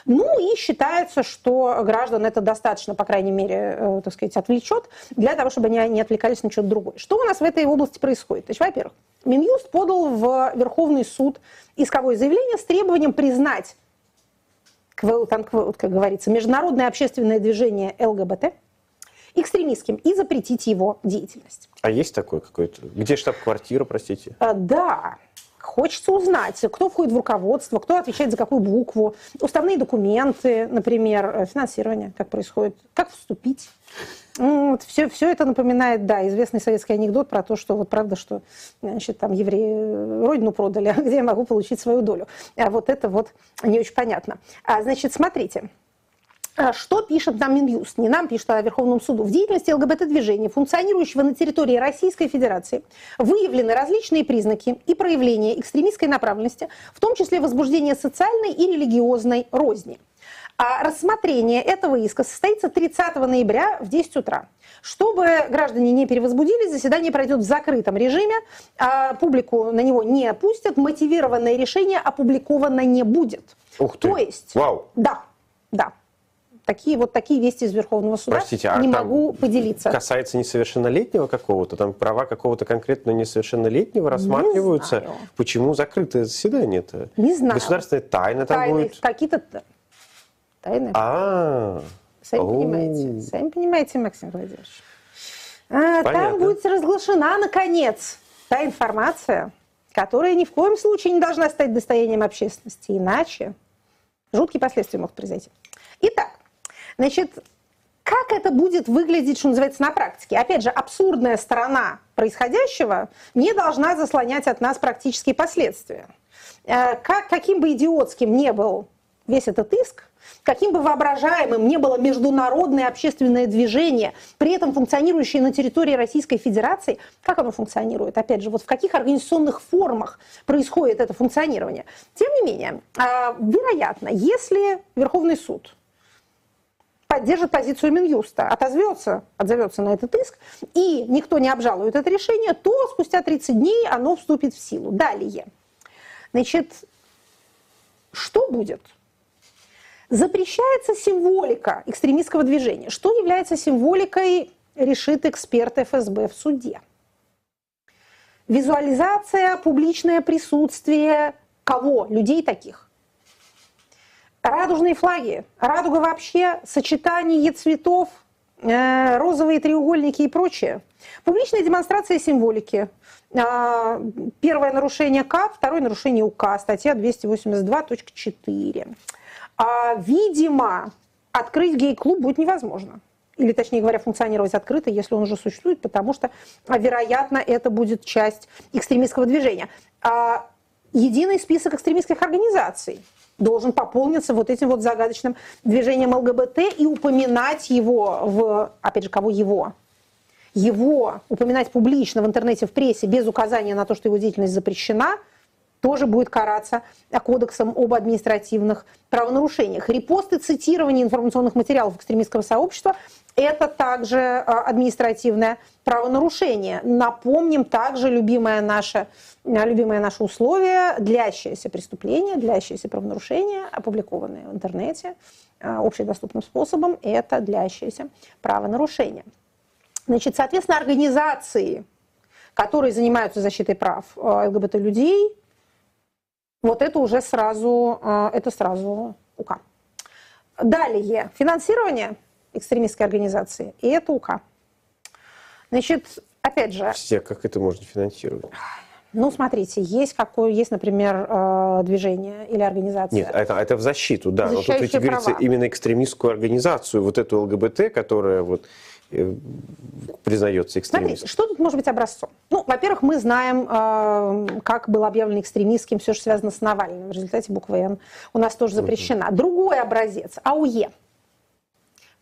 ну и считается, что граждан это достаточно, по крайней мере, э, так сказать, отвлечет для того, чтобы они не отвлекались на что-то другое. Что у нас в этой области происходит? То есть, во-первых, Минюст подал в Верховный суд исковое заявление с требованием признать, как говорится, международное общественное движение ЛГБТ экстремистским и запретить его деятельность. А есть такое какое-то? Где штаб-квартира, простите? А, да, Хочется узнать, кто входит в руководство, кто отвечает за какую букву, уставные документы, например, э, финансирование, как происходит, как вступить. Вот, все, все это напоминает, да, известный советский анекдот про то, что вот правда, что значит, там евреи родину продали, а где я могу получить свою долю. А вот это вот не очень понятно. А, значит, смотрите. А что пишет нам Минюст? Не нам пишет, а Верховному суду. В деятельности ЛГБТ-движения, функционирующего на территории Российской Федерации, выявлены различные признаки и проявления экстремистской направленности, в том числе возбуждение социальной и религиозной розни. А рассмотрение этого иска состоится 30 ноября в 10 утра. Чтобы граждане не перевозбудились, заседание пройдет в закрытом режиме, а публику на него не опустят, мотивированное решение опубликовано не будет. Ух ты! То есть, Вау. да, да, такие вот такие вести из Верховного суда Простите, а не могу поделиться. Касается несовершеннолетнего какого-то, там права какого-то конкретного несовершеннолетнего рассматриваются. Не знаю. Почему закрытое заседание-то? Не знаю. Государственная тайна там Тайны, будет? Какие-то тайны. А, Сами понимаете, сами понимаете, Максим Владимирович. А, там будет разглашена, наконец, та информация, которая ни в коем случае не должна стать достоянием общественности. Иначе жуткие последствия могут произойти. Итак, Значит, как это будет выглядеть, что называется, на практике? Опять же, абсурдная сторона происходящего не должна заслонять от нас практические последствия. Э, как, каким бы идиотским не был весь этот иск, каким бы воображаемым не было международное общественное движение, при этом функционирующее на территории Российской Федерации, как оно функционирует? Опять же, вот в каких организационных формах происходит это функционирование? Тем не менее, э, вероятно, если Верховный суд поддержит позицию Минюста, отозвется, отзовется на этот иск, и никто не обжалует это решение, то спустя 30 дней оно вступит в силу. Далее. Значит, что будет? Запрещается символика экстремистского движения. Что является символикой, решит эксперт ФСБ в суде. Визуализация, публичное присутствие кого? Людей таких. Радужные флаги. Радуга вообще, сочетание цветов, э, розовые треугольники и прочее. Публичная демонстрация символики. А, первое нарушение К, второе нарушение УК, статья 282.4. А, видимо, открыть гей-клуб будет невозможно. Или, точнее говоря, функционировать открыто, если он уже существует, потому что, вероятно, это будет часть экстремистского движения. А, единый список экстремистских организаций должен пополниться вот этим вот загадочным движением ЛГБТ и упоминать его в, опять же, кого его? Его упоминать публично в интернете, в прессе без указания на то, что его деятельность запрещена, тоже будет караться кодексом об административных правонарушениях. Репосты, цитирование информационных материалов экстремистского сообщества это также а, административное правонарушение. Напомним также любимое наше, а, любимое наше условие, длящееся преступление, длящееся правонарушение, опубликованное в интернете а, общедоступным способом, это длящееся правонарушение. Значит, соответственно, организации, которые занимаются защитой прав ЛГБТ-людей, вот это уже сразу, это сразу УК. Далее, финансирование экстремистской организации, и это УК. Значит, опять же... Все, как это можно финансировать? Ну, смотрите, есть, какое, есть, например, э, движение или организация. Нет, это, это в защиту, да. Но тут ведь права. говорится именно экстремистскую организацию, вот эту ЛГБТ, которая вот э, признается экстремистом. Смотрите, что тут может быть образцом? Ну, во-первых, мы знаем, э, как был объявлен экстремистским все, что связано с Навальным. В результате буква «Н» у нас тоже запрещена. Другой образец – АУЕ.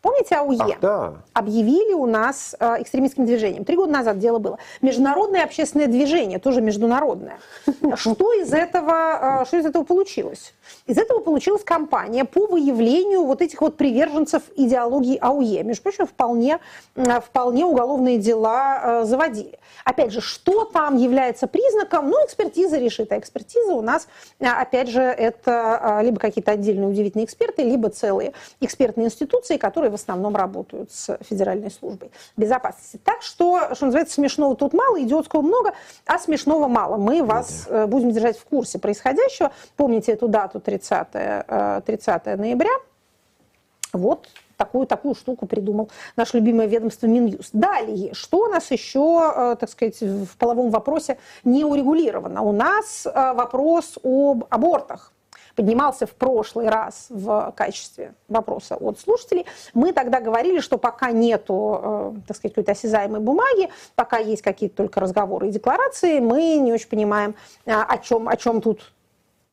Помните АУЕ? Ах, да. Объявили у нас э, экстремистским движением. Три года назад дело было. Международное общественное движение, тоже международное. Что из этого, э, что из этого получилось? Из этого получилась кампания по выявлению вот этих вот приверженцев идеологии АУЕ. Между прочим, вполне, э, вполне уголовные дела э, заводили. Опять же, что там является признаком? Ну, экспертиза решит. А экспертиза у нас, э, опять же, это либо какие-то отдельные удивительные эксперты, либо целые экспертные институции, которые в основном работают с Федеральной службой безопасности. Так что, что называется, смешного тут мало, идиотского много, а смешного мало. Мы вас да. будем держать в курсе происходящего. Помните эту дату 30, 30 э, ноября. Вот такую, такую штуку придумал наше любимое ведомство Минюст. Далее, что у нас еще, э, так сказать, в половом вопросе не урегулировано? У нас э, вопрос об абортах поднимался в прошлый раз в качестве вопроса от слушателей. Мы тогда говорили, что пока нету, так сказать, какой-то осязаемой бумаги, пока есть какие-то только разговоры и декларации, мы не очень понимаем, о чем, о чем тут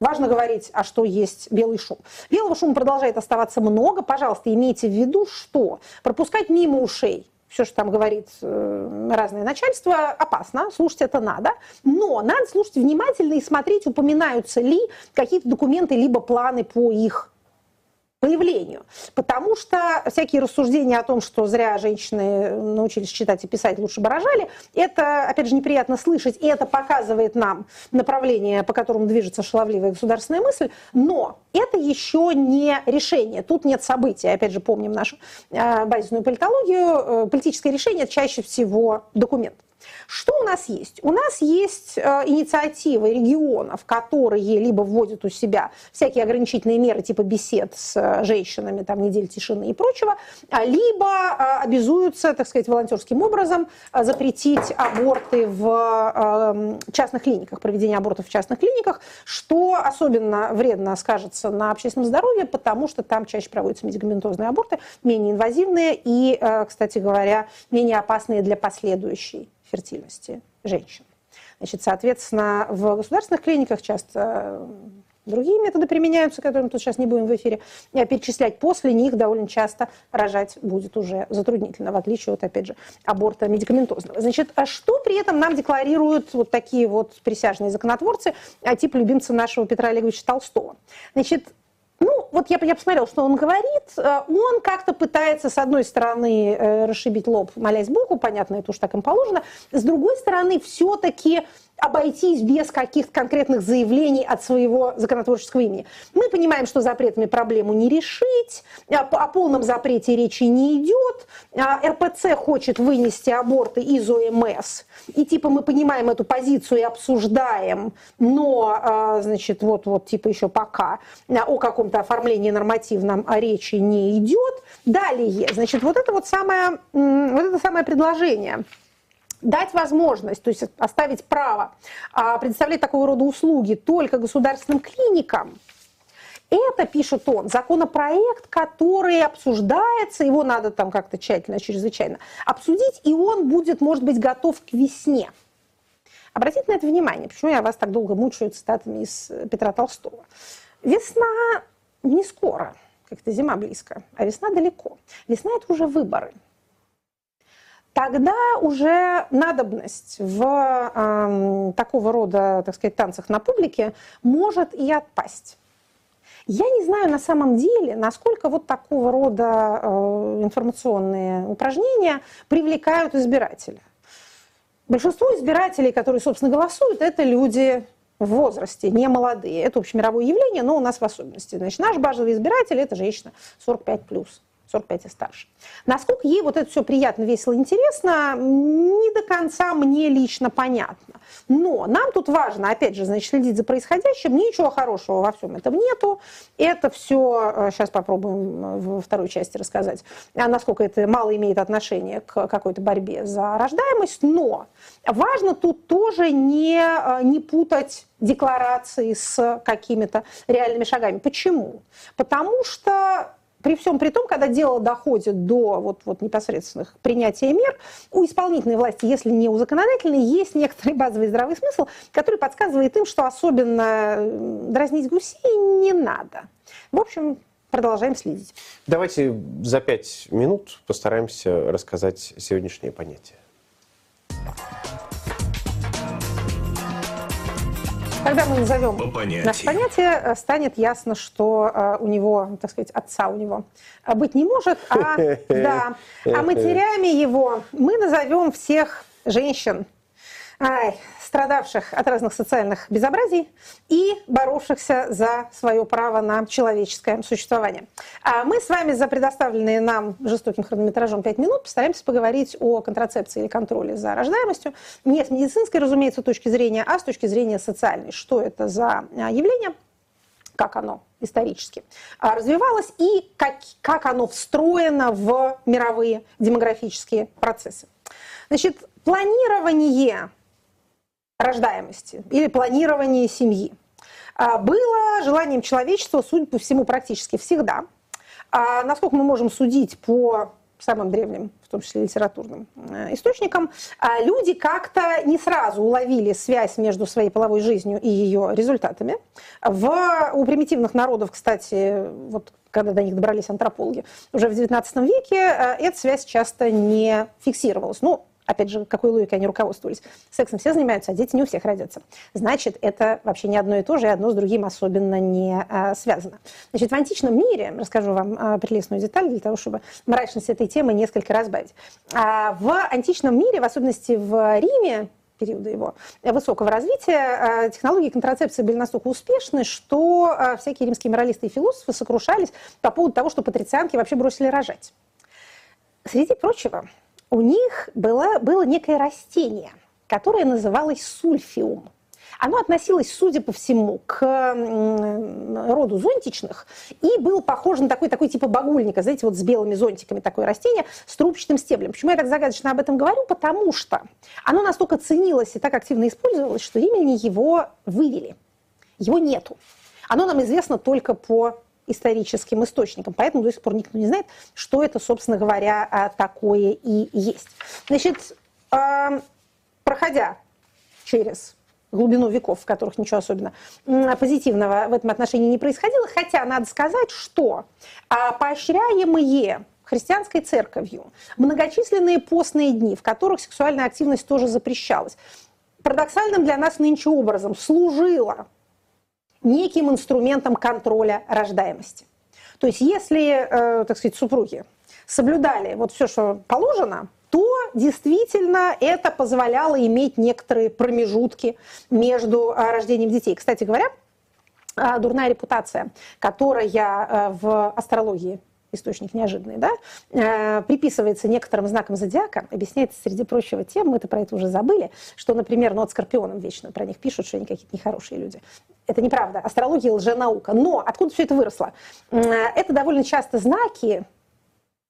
Важно говорить, а что есть белый шум. Белого шума продолжает оставаться много. Пожалуйста, имейте в виду, что пропускать мимо ушей все, что там говорит э, разное начальство, опасно, слушать это надо, но надо слушать внимательно и смотреть, упоминаются ли какие-то документы либо планы по их появлению. Потому что всякие рассуждения о том, что зря женщины научились читать и писать, лучше бы рожали, это, опять же, неприятно слышать, и это показывает нам направление, по которому движется шаловливая государственная мысль, но это еще не решение, тут нет событий. Опять же, помним нашу э, базисную политологию, э, политическое решение чаще всего документ. Что у нас есть? У нас есть э, инициативы регионов, которые либо вводят у себя всякие ограничительные меры типа бесед с э, женщинами, там недель тишины и прочего, а либо э, обязуются, так сказать, волонтерским образом запретить аборты в частных клиниках, проведение абортов в частных клиниках, что особенно вредно скажется на общественном здоровье, потому что там чаще проводятся медикаментозные аборты, менее инвазивные и, кстати говоря, менее опасные для последующей фертильности женщин. Значит, соответственно, в государственных клиниках часто другие методы применяются, которые мы тут сейчас не будем в эфире перечислять. После них довольно часто рожать будет уже затруднительно, в отличие от, опять же, аборта медикаментозного. Значит, а что при этом нам декларируют вот такие вот присяжные законотворцы, а типа любимца нашего Петра Олеговича Толстого? Значит, ну, вот я, я посмотрела, что он говорит. Э, он как-то пытается, с одной стороны, э, расшибить лоб, молясь Богу, понятно, это уж так им положено. С другой стороны, все-таки обойтись без каких-то конкретных заявлений от своего законотворческого имени. Мы понимаем, что запретами проблему не решить, о полном запрете речи не идет, а РПЦ хочет вынести аборты из ОМС, и типа мы понимаем эту позицию и обсуждаем, но, а, значит, вот, вот типа еще пока о каком-то оформлении нормативном речи не идет. Далее, значит, вот это вот самое, вот это самое предложение дать возможность, то есть оставить право а, предоставлять такого рода услуги только государственным клиникам, это, пишет он, законопроект, который обсуждается, его надо там как-то тщательно, чрезвычайно обсудить, и он будет, может быть, готов к весне. Обратите на это внимание, почему я вас так долго мучаю цитатами из Петра Толстого. Весна не скоро, как-то зима близко, а весна далеко. Весна – это уже выборы. Тогда уже надобность в э, такого рода, так сказать, танцах на публике может и отпасть. Я не знаю на самом деле, насколько вот такого рода э, информационные упражнения привлекают избирателя. Большинство избирателей, которые, собственно, голосуют, это люди в возрасте, не молодые. Это общемировое явление, но у нас в особенности. Значит, наш базовый избиратель – это женщина 45+. Плюс. 45 и старше. Насколько ей вот это все приятно, весело, интересно, не до конца мне лично понятно. Но нам тут важно, опять же, значит, следить за происходящим. Ничего хорошего во всем этом нету. Это все, сейчас э, попробуем во второй части рассказать, а насколько это мало имеет отношение к какой-то борьбе за рождаемость. Но важно тут тоже не, э, не путать декларации с какими-то реальными шагами. Почему? Потому что при всем при том, когда дело доходит до вот, вот непосредственных принятия мер, у исполнительной власти, если не у законодательной, есть некоторый базовый здравый смысл, который подсказывает им, что особенно дразнить гусей не надо. В общем, продолжаем следить. Давайте за пять минут постараемся рассказать сегодняшние понятия. Когда мы назовем. По наше понятие, э, станет ясно, что э, у него, так сказать, отца у него э, быть не может, а, да, а матерями его. Мы назовем всех женщин, страдавших от разных социальных безобразий и боровшихся за свое право на человеческое существование. А мы с вами за предоставленные нам жестоким хронометражом 5 минут постараемся поговорить о контрацепции или контроле за рождаемостью не с медицинской, разумеется, точки зрения, а с точки зрения социальной. Что это за а, явление, как оно исторически а, развивалось и как, как оно встроено в мировые демографические процессы. Значит, планирование рождаемости или планирования семьи. А, было желанием человечества, судя по всему, практически всегда. А насколько мы можем судить по самым древним, в том числе литературным э, источникам, а, люди как-то не сразу уловили связь между своей половой жизнью и ее результатами. В, у примитивных народов, кстати, вот когда до них добрались антропологи, уже в XIX веке э, эта связь часто не фиксировалась. Ну, опять же, какой логикой они руководствовались. Сексом все занимаются, а дети не у всех родятся. Значит, это вообще не одно и то же, и одно с другим особенно не а, связано. Значит, в античном мире, расскажу вам а, прелестную деталь для того, чтобы мрачность этой темы несколько разбавить. А, в античном мире, в особенности в Риме, периода его высокого развития, а, технологии контрацепции были настолько успешны, что а, всякие римские моралисты и философы сокрушались по поводу того, что патрицианки вообще бросили рожать. Среди прочего, у них было, было некое растение, которое называлось сульфиум. Оно относилось, судя по всему, к роду зонтичных и было похоже на такой, такой типа багульника, знаете, вот с белыми зонтиками такое растение с трубчатым стеблем. Почему я так загадочно об этом говорю? Потому что оно настолько ценилось и так активно использовалось, что римляне его вывели. Его нету. Оно нам известно только по историческим источникам. Поэтому до сих пор никто не знает, что это, собственно говоря, а, такое и есть. Значит, проходя через глубину веков, в которых ничего особенно позитивного в этом отношении не происходило, хотя надо сказать, что а, поощряемые христианской церковью многочисленные постные дни, в которых сексуальная активность тоже запрещалась, парадоксальным для нас нынче образом служила неким инструментом контроля рождаемости. То есть если, э, так сказать, супруги соблюдали вот все, что положено, то действительно это позволяло иметь некоторые промежутки между э, рождением детей. Кстати говоря, э, дурная репутация, которая в астрологии источник неожиданный, да, э, приписывается некоторым знакам зодиака, объясняется, среди прочего, тем, мы-то про это уже забыли, что, например, ну, от скорпионам вечно про них пишут, что они какие-то нехорошие люди. Это неправда. Астрология – лженаука. Но откуда все это выросло? Э, это довольно часто знаки,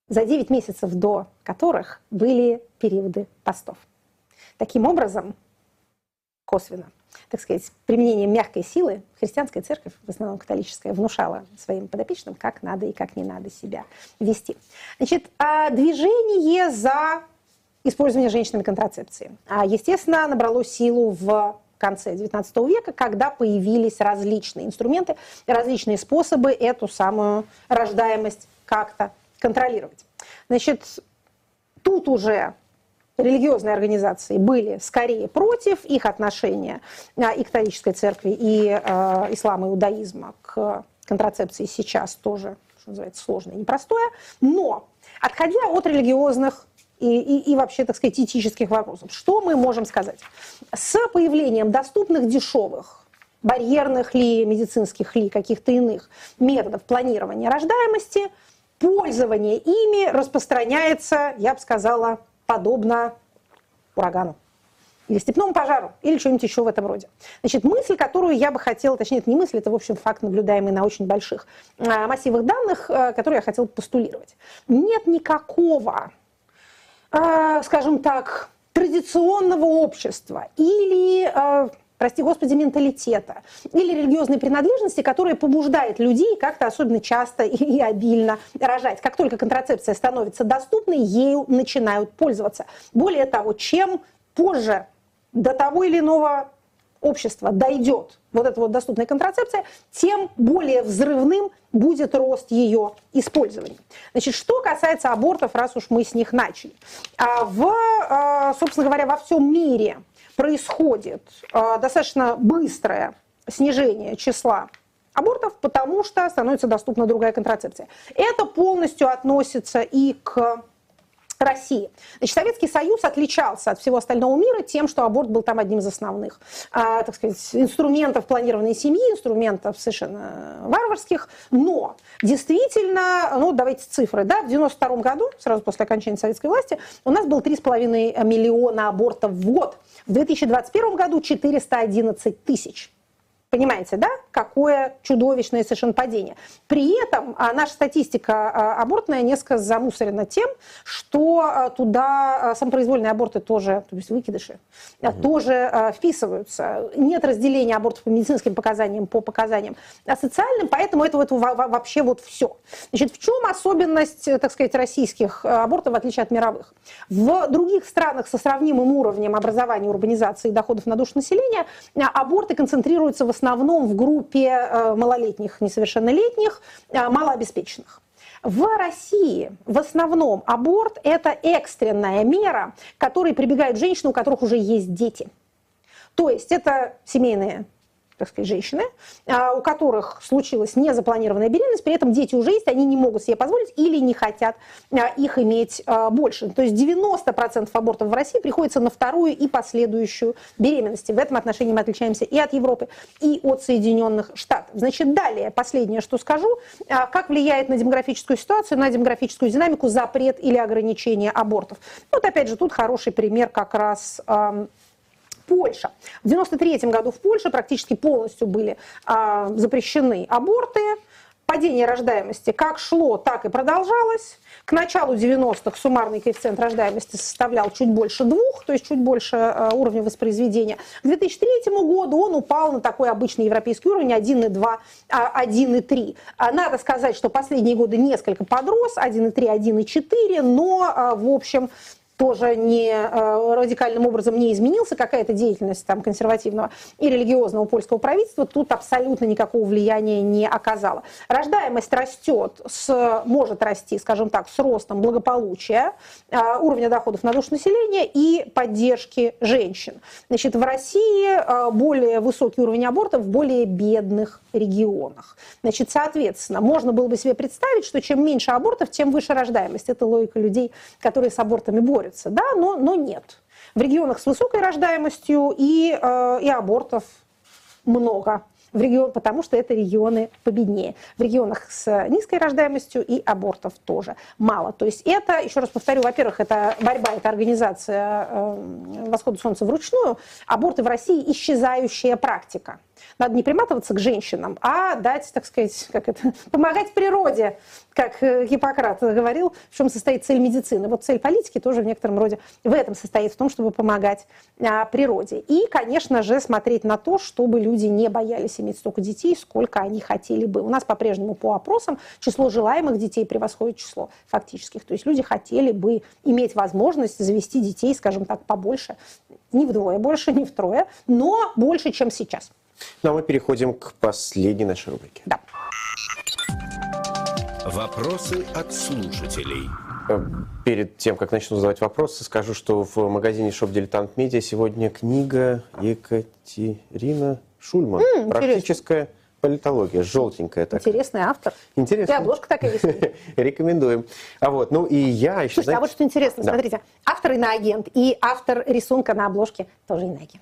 за 9 месяцев до которых были периоды постов. Таким образом, косвенно, так сказать, применением мягкой силы христианская церковь, в основном католическая, внушала своим подопечным, как надо и как не надо себя вести. Значит, а движение за использование женщинами контрацепции, а, естественно, набрало силу в конце XIX века, когда появились различные инструменты, различные способы эту самую рождаемость как-то контролировать. Значит, тут уже религиозные организации были скорее против, их отношения а, и католической церкви, и э, ислама, иудаизма к контрацепции сейчас тоже, что называется, сложное и непростое. Но, отходя от религиозных и, и, и вообще, так сказать, этических вопросов, что мы можем сказать? С появлением доступных дешевых барьерных ли, медицинских ли, каких-то иных методов планирования рождаемости, пользование ими распространяется, я бы сказала, подобно урагану или степному пожару, или что-нибудь еще в этом роде. Значит, мысль, которую я бы хотела, точнее, это не мысль, это, в общем, факт, наблюдаемый на очень больших а, массивах данных, а, который я хотела постулировать. Нет никакого, а, скажем так, традиционного общества или прости господи, менталитета или религиозной принадлежности, которая побуждает людей как-то особенно часто и обильно рожать. Как только контрацепция становится доступной, ею начинают пользоваться. Более того, чем позже до того или иного общества дойдет вот эта вот доступная контрацепция, тем более взрывным будет рост ее использования. Значит, что касается абортов, раз уж мы с них начали. А в, а, собственно говоря, во всем мире происходит э, достаточно быстрое снижение числа абортов, потому что становится доступна другая контрацепция. Это полностью относится и к России. Значит, Советский Союз отличался от всего остального мира тем, что аборт был там одним из основных, а, так сказать, инструментов планированной семьи, инструментов совершенно варварских. Но действительно, ну давайте цифры, да, в 92 году, сразу после окончания советской власти, у нас было 3,5 миллиона абортов в год. В 2021 году 411 тысяч. Понимаете, да, какое чудовищное совершенно падение. При этом а, наша статистика а, абортная несколько замусорена тем, что а, туда самопроизвольные аборты тоже, то есть выкидыши, угу. тоже вписываются. Нет разделения абортов по медицинским показаниям, по показаниям социальным, поэтому это вот вообще вот все. Значит, в чем особенность, так сказать, российских абортов, в отличие от мировых? В других странах со сравнимым уровнем образования, урбанизации и доходов на душу населения аборты концентрируются в основном в группе э, малолетних, несовершеннолетних, э, малообеспеченных. В России в основном аборт – это экстренная мера, к которой прибегают женщины, у которых уже есть дети. То есть это семейные так сказать, женщины, а, у которых случилась незапланированная беременность, при этом дети уже есть, они не могут себе позволить или не хотят а, их иметь а, больше. То есть 90% абортов в России приходится на вторую и последующую беременность. В этом отношении мы отличаемся и от Европы, и от Соединенных Штатов. Значит, далее, последнее, что скажу, как влияет на демографическую ситуацию, на демографическую динамику запрет или ограничение абортов. Вот опять же, тут хороший пример как раз Польша. В 1993 году в Польше практически полностью были а, запрещены аборты. Падение рождаемости как шло, так и продолжалось. К началу 90-х суммарный коэффициент рождаемости составлял чуть больше двух, то есть чуть больше а, уровня воспроизведения. К 2003 году он упал на такой обычный европейский уровень 1,2, 1,3. А, надо сказать, что последние годы несколько подрос, 1,3, 1,4, но а, в общем тоже не, э, радикальным образом не изменился, какая-то деятельность там, консервативного и религиозного польского правительства тут абсолютно никакого влияния не оказала. Рождаемость растет, с, может расти, скажем так, с ростом благополучия, э, уровня доходов на душу населения и поддержки женщин. Значит, в России э, более высокий уровень абортов в более бедных регионах. Значит, соответственно, можно было бы себе представить, что чем меньше абортов, тем выше рождаемость. Это логика людей, которые с абортами борются борются, да, но, но нет. В регионах с высокой рождаемостью и, э, и абортов много. в регион, потому что это регионы победнее. В регионах с низкой рождаемостью и абортов тоже мало. То есть это, еще раз повторю, во-первых, это борьба, это организация э, восхода солнца вручную. Аборты в России исчезающая практика. Надо не приматываться к женщинам, а дать, так сказать, как это, помогать природе, как э, Гиппократ говорил, в чем состоит цель медицины. Вот цель политики тоже в некотором роде в этом состоит, в том, чтобы помогать а, природе. И, конечно же, смотреть на то, чтобы люди не боялись иметь столько детей, сколько они хотели бы. У нас по-прежнему по опросам число желаемых детей превосходит число фактических. То есть люди хотели бы иметь возможность завести детей, скажем так, побольше, не вдвое больше, не втрое, но больше, чем сейчас. Ну а мы переходим к последней нашей рубрике. Да. Вопросы от слушателей. Э, перед тем, как начну задавать вопросы, скажу, что в магазине Shop Diletant Media сегодня книга Екатерина Шульман. М, Практическая политология, желтенькая такая. Интересный автор. Интересно. И обложка такая есть. Рекомендуем. А вот, ну и я еще, Слушайте, а знаете, вот что интересно, Да. смотрите, автор иноагент и автор рисунка на обложке тоже иноагент.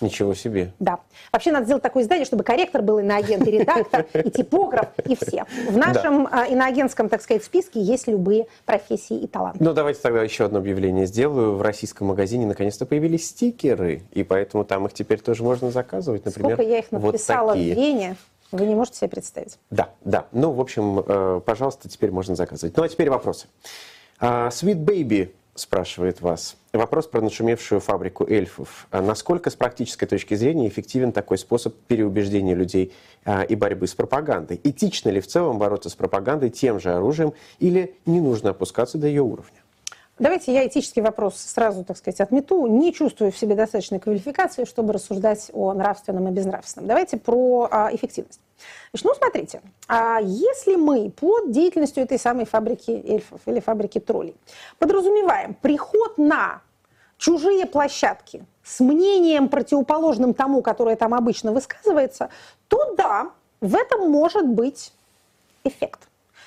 Ничего себе. Да. Вообще надо сделать такое издание, чтобы корректор был иноагент, и редактор, и типограф, и все. В нашем а, иноагентском, так сказать, списке есть любые профессии и таланты. Ну, давайте тогда еще одно объявление сделаю. В российском магазине наконец-то появились стикеры, и поэтому там их теперь тоже можно заказывать. Например, Сколько я их вот написала в такие. Вене, вы не можете себе представить. Да, да. Ну, в общем, э, пожалуйста, теперь можно заказывать. Ну, а теперь вопросы. А, Sweet Baby спрашивает вас. Вопрос про нашумевшую фабрику эльфов. А насколько с практической точки зрения эффективен такой способ переубеждения людей а, и борьбы с пропагандой? Этично ли в целом бороться с пропагандой тем же оружием или не нужно опускаться до ее уровня? Давайте я этический вопрос сразу, так сказать, отмету. Не чувствую в себе достаточной квалификации, чтобы рассуждать о нравственном и безнравственном. Давайте про а, эффективность. Ну, смотрите, а если мы под деятельностью этой самой фабрики эльфов или фабрики троллей подразумеваем приход на чужие площадки с мнением противоположным тому, которое там обычно высказывается, то да, в этом может быть эффект.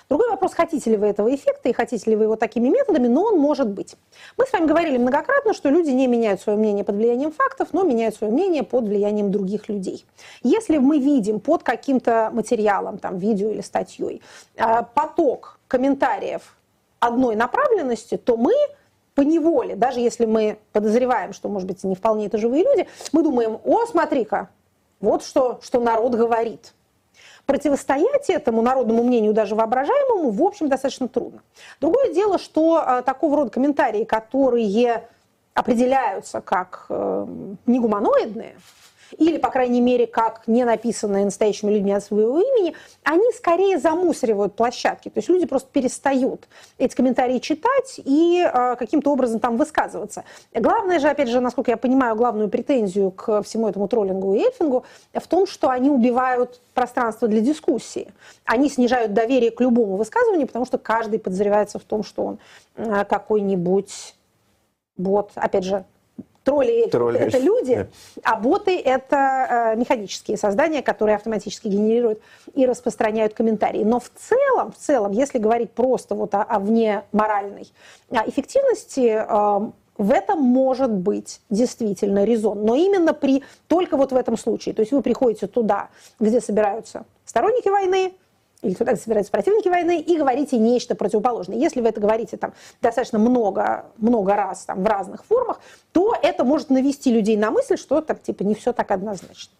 Другой вопрос, хотите ли вы этого эффекта и хотите ли вы его такими методами, но он может быть. Мы с вами говорили многократно, что люди не меняют свое мнение под влиянием фактов, но меняют свое мнение под влиянием других людей. Если мы видим под каким-то материалом, там, видео или статьей, э, поток комментариев одной направленности, то мы по неволе, даже если мы подозреваем, что, может быть, не вполне это живые люди, мы думаем, о, смотри-ка, вот что, что народ говорит. Противостоять этому народному мнению, даже воображаемому, в общем, достаточно трудно. Другое дело, что э, такого рода комментарии, которые определяются как э, негуманоидные, или, по крайней мере, как не написанные настоящими людьми от своего имени, они скорее замусоривают площадки. То есть люди просто перестают эти комментарии читать и э, каким-то образом там высказываться. Главное же, опять же, насколько я понимаю, главную претензию к всему этому троллингу и эльфингу в том, что они убивают пространство для дискуссии. Они снижают доверие к любому высказыванию, потому что каждый подозревается в том, что он э, какой-нибудь бот, опять же, тролли, Тролли. это люди, а боты это э, механические создания, которые автоматически генерируют и распространяют комментарии. Но в целом, в целом, если говорить просто вот о, о вне моральной эффективности, э, в этом может быть действительно резон. Но именно при, только вот в этом случае. То есть вы приходите туда, где собираются сторонники войны, или где собираются противники войны, и говорите нечто противоположное. Если вы это говорите там, достаточно много, много раз там, в разных формах, то это может навести людей на мысль, что так, типа, не все так однозначно.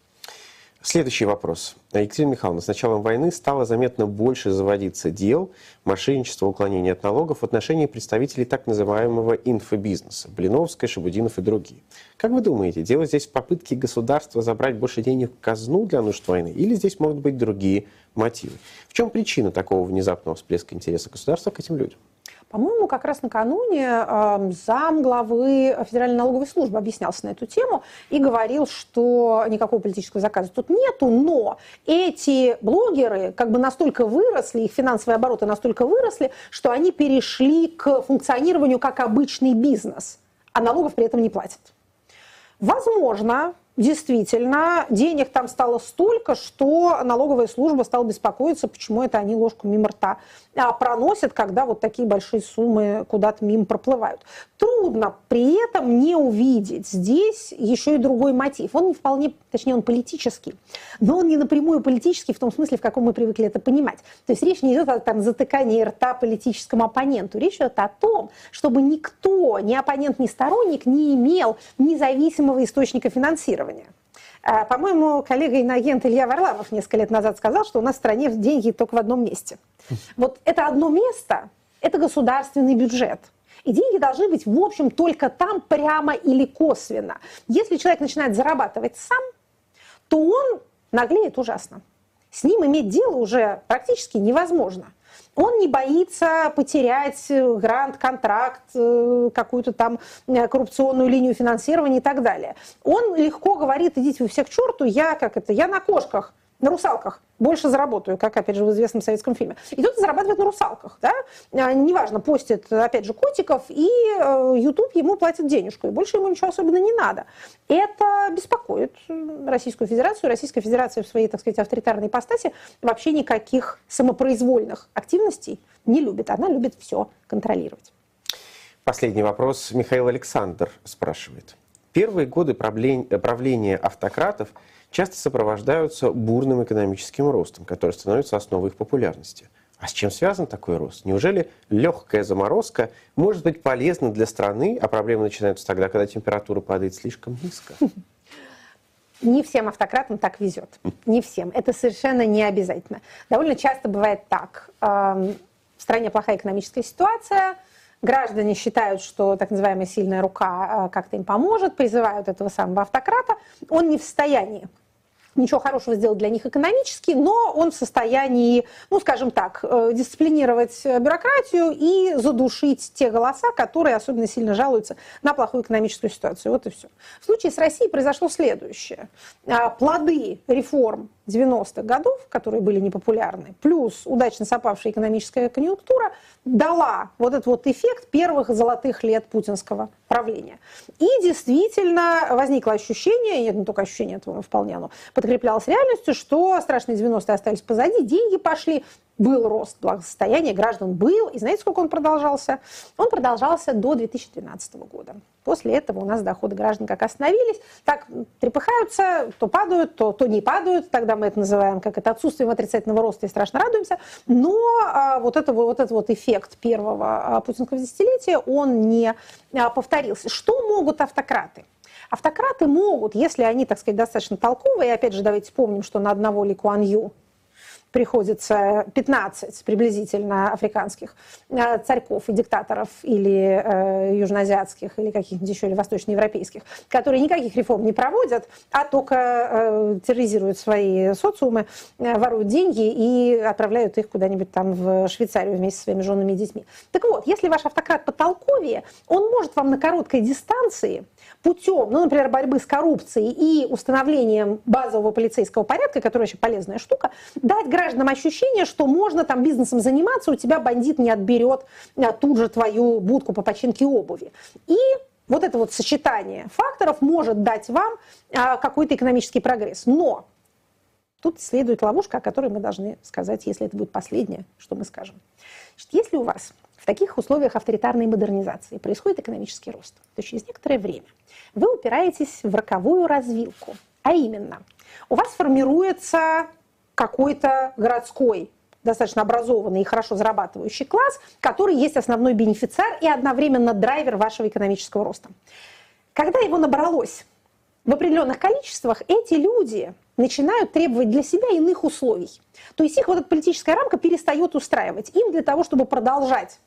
Следующий вопрос. Екатерина Михайловна, с началом войны стало заметно больше заводиться дел, мошенничества, уклонения от налогов в отношении представителей так называемого инфобизнеса, Блиновской, Шабудинов и другие. Как вы думаете, дело здесь в попытке государства забрать больше денег в казну для нужд войны, или здесь могут быть другие мотивы? В чем причина такого внезапного всплеска интереса государства к этим людям? По-моему, как раз накануне э, зам главы Федеральной налоговой службы объяснялся на эту тему и говорил, что никакого политического заказа тут нету, но эти блогеры как бы настолько выросли, их финансовые обороты настолько выросли, что они перешли к функционированию как обычный бизнес, а налогов при этом не платят. Возможно, действительно, денег там стало столько, что налоговая служба стала беспокоиться, почему это они ложку мимо рта а, проносят, когда вот такие большие суммы куда-то мимо проплывают. Трудно при этом не увидеть здесь еще и другой мотив. Он вполне точнее он политический, но он не напрямую политический в том смысле, в каком мы привыкли это понимать. То есть речь не идет о там, затыкании рта политическому оппоненту, речь идет о том, чтобы никто, ни оппонент, ни сторонник не имел независимого источника финансирования. А, по-моему, коллега иноагент Илья Варламов несколько лет назад сказал, что у нас в стране деньги только в одном месте. Вот это одно место – это государственный бюджет. И деньги должны быть, в общем, только там прямо или косвенно. Если человек начинает зарабатывать сам, то он наглеет ужасно. С ним иметь дело уже практически невозможно. Он не боится потерять э, грант, контракт, э, какую-то там э, коррупционную линию финансирования и так далее. Он легко говорит, идите вы все к черту, я как это, я на кошках на русалках больше заработаю, как, опять же, в известном советском фильме. И тут зарабатывает на русалках, да? А, неважно, постит, опять же, котиков, и э, YouTube ему платит денежку, и больше ему ничего особенно не надо. Это беспокоит Российскую Федерацию. Российская Федерация в своей, так сказать, авторитарной ипостаси вообще никаких самопроизвольных активностей не любит. Она любит все контролировать. Последний вопрос. Михаил Александр спрашивает. Первые годы правления автократов – часто сопровождаются бурным экономическим ростом, который становится основой их популярности. А с чем связан такой рост? Неужели легкая заморозка может быть полезна для страны, а проблемы начинаются тогда, когда температура падает слишком низко? Не всем автократам так везет. Не всем. Это совершенно не обязательно. Довольно часто бывает так. Эм, в стране плохая экономическая ситуация, граждане считают, что так называемая сильная рука э, как-то им поможет, призывают этого самого автократа. Он не в состоянии ничего хорошего сделать для них экономически, но он в состоянии, ну, скажем так, э, дисциплинировать бюрократию и задушить те голоса, которые особенно сильно жалуются на плохую экономическую ситуацию. Вот и все. В случае с Россией произошло следующее. А, плоды реформ 90-х годов, которые были непопулярны, плюс удачно сопавшая экономическая конъюнктура, дала вот этот вот эффект первых золотых лет путинского правления. И действительно возникло ощущение, нет, не только ощущение, это вполне оно подкреплялось реальностью, что страшные 90-е остались позади, деньги пошли, был рост благосостояния граждан, был. И знаете, сколько он продолжался? Он продолжался до 2013 года. После этого у нас доходы граждан как остановились, так трепыхаются, то падают, то, то не падают. Тогда мы это называем как это отсутствием отрицательного роста и страшно радуемся. Но а, вот, это, вот этот вот эффект первого а, путинского десятилетия, он не а, повторился. Что могут автократы? Автократы могут, если они, так сказать, достаточно толковые, и опять же давайте вспомним, что на одного Ли Куан Ю приходится 15 приблизительно африканских э, царьков и диктаторов или э, южноазиатских, или каких-нибудь еще, или восточноевропейских, которые никаких реформ не проводят, а только э, терроризируют свои социумы, э, воруют деньги и отправляют их куда-нибудь там в Швейцарию вместе со своими женами и детьми. Так вот, если ваш автократ потолковее, он может вам на короткой дистанции путем, ну, например, борьбы с коррупцией и установлением базового полицейского порядка, который очень полезная штука, дать гражданам ощущение, что можно там бизнесом заниматься, у тебя бандит не отберет а, тут же твою будку по починке обуви. И вот это вот сочетание факторов может дать вам а, какой-то экономический прогресс. Но тут следует ловушка, о которой мы должны сказать, если это будет последнее, что мы скажем. Значит, если у вас в таких условиях авторитарной модернизации происходит экономический рост, то через некоторое время вы упираетесь в роковую развилку. А именно, у вас формируется какой-то городской достаточно образованный и хорошо зарабатывающий класс, который есть основной бенефициар и одновременно драйвер вашего экономического роста. Когда его набралось в определенных количествах, эти люди начинают требовать для себя иных условий. То есть их вот эта политическая рамка перестает устраивать. Им для того, чтобы продолжать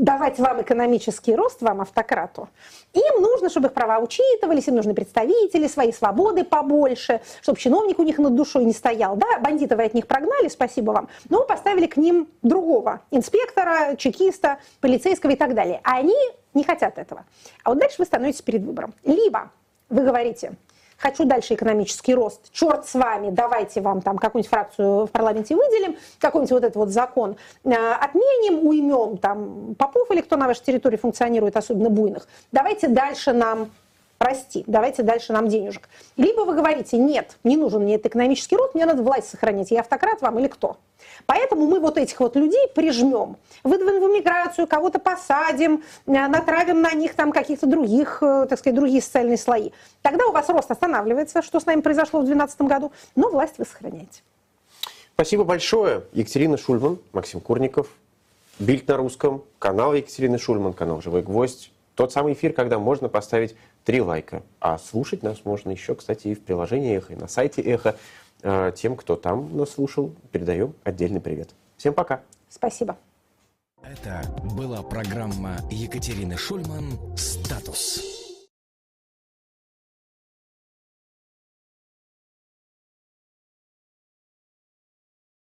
давать вам экономический рост, вам, автократу, им нужно, чтобы их права учитывались, им нужны представители, свои свободы побольше, чтобы чиновник у них над душой не стоял. Да, бандитов вы от них прогнали, спасибо вам, но поставили к ним другого инспектора, чекиста, полицейского и так далее. А они не хотят этого. А вот дальше вы становитесь перед выбором. Либо вы говорите, хочу дальше экономический рост, черт с вами, давайте вам там какую-нибудь фракцию в парламенте выделим, какой-нибудь вот этот вот закон э, отменим, уймем там попов или кто на вашей территории функционирует, особенно буйных. Давайте дальше нам прости, давайте дальше нам денежек. Либо вы говорите, нет, не нужен мне этот экономический рост, мне надо власть сохранить, я автократ вам или кто? Поэтому мы вот этих вот людей прижмем, выдвинем в эмиграцию, кого-то посадим, э, натравим на них там каких-то других, э, так сказать, другие социальные слои. Тогда у вас рост останавливается, что с нами произошло в 2012 году, но власть вы сохраняете. Спасибо большое. Екатерина Шульман, Максим Курников, Бильд на русском, канал Екатерины Шульман, канал «Живой гвоздь». Тот самый эфир, когда можно поставить три лайка. А слушать нас можно еще, кстати, и в приложении «Эхо», и на сайте «Эхо». Э, тем, кто там нас слушал, передаем отдельный привет. Всем пока. Спасибо. Это была программа Екатерины Шульман «Статус».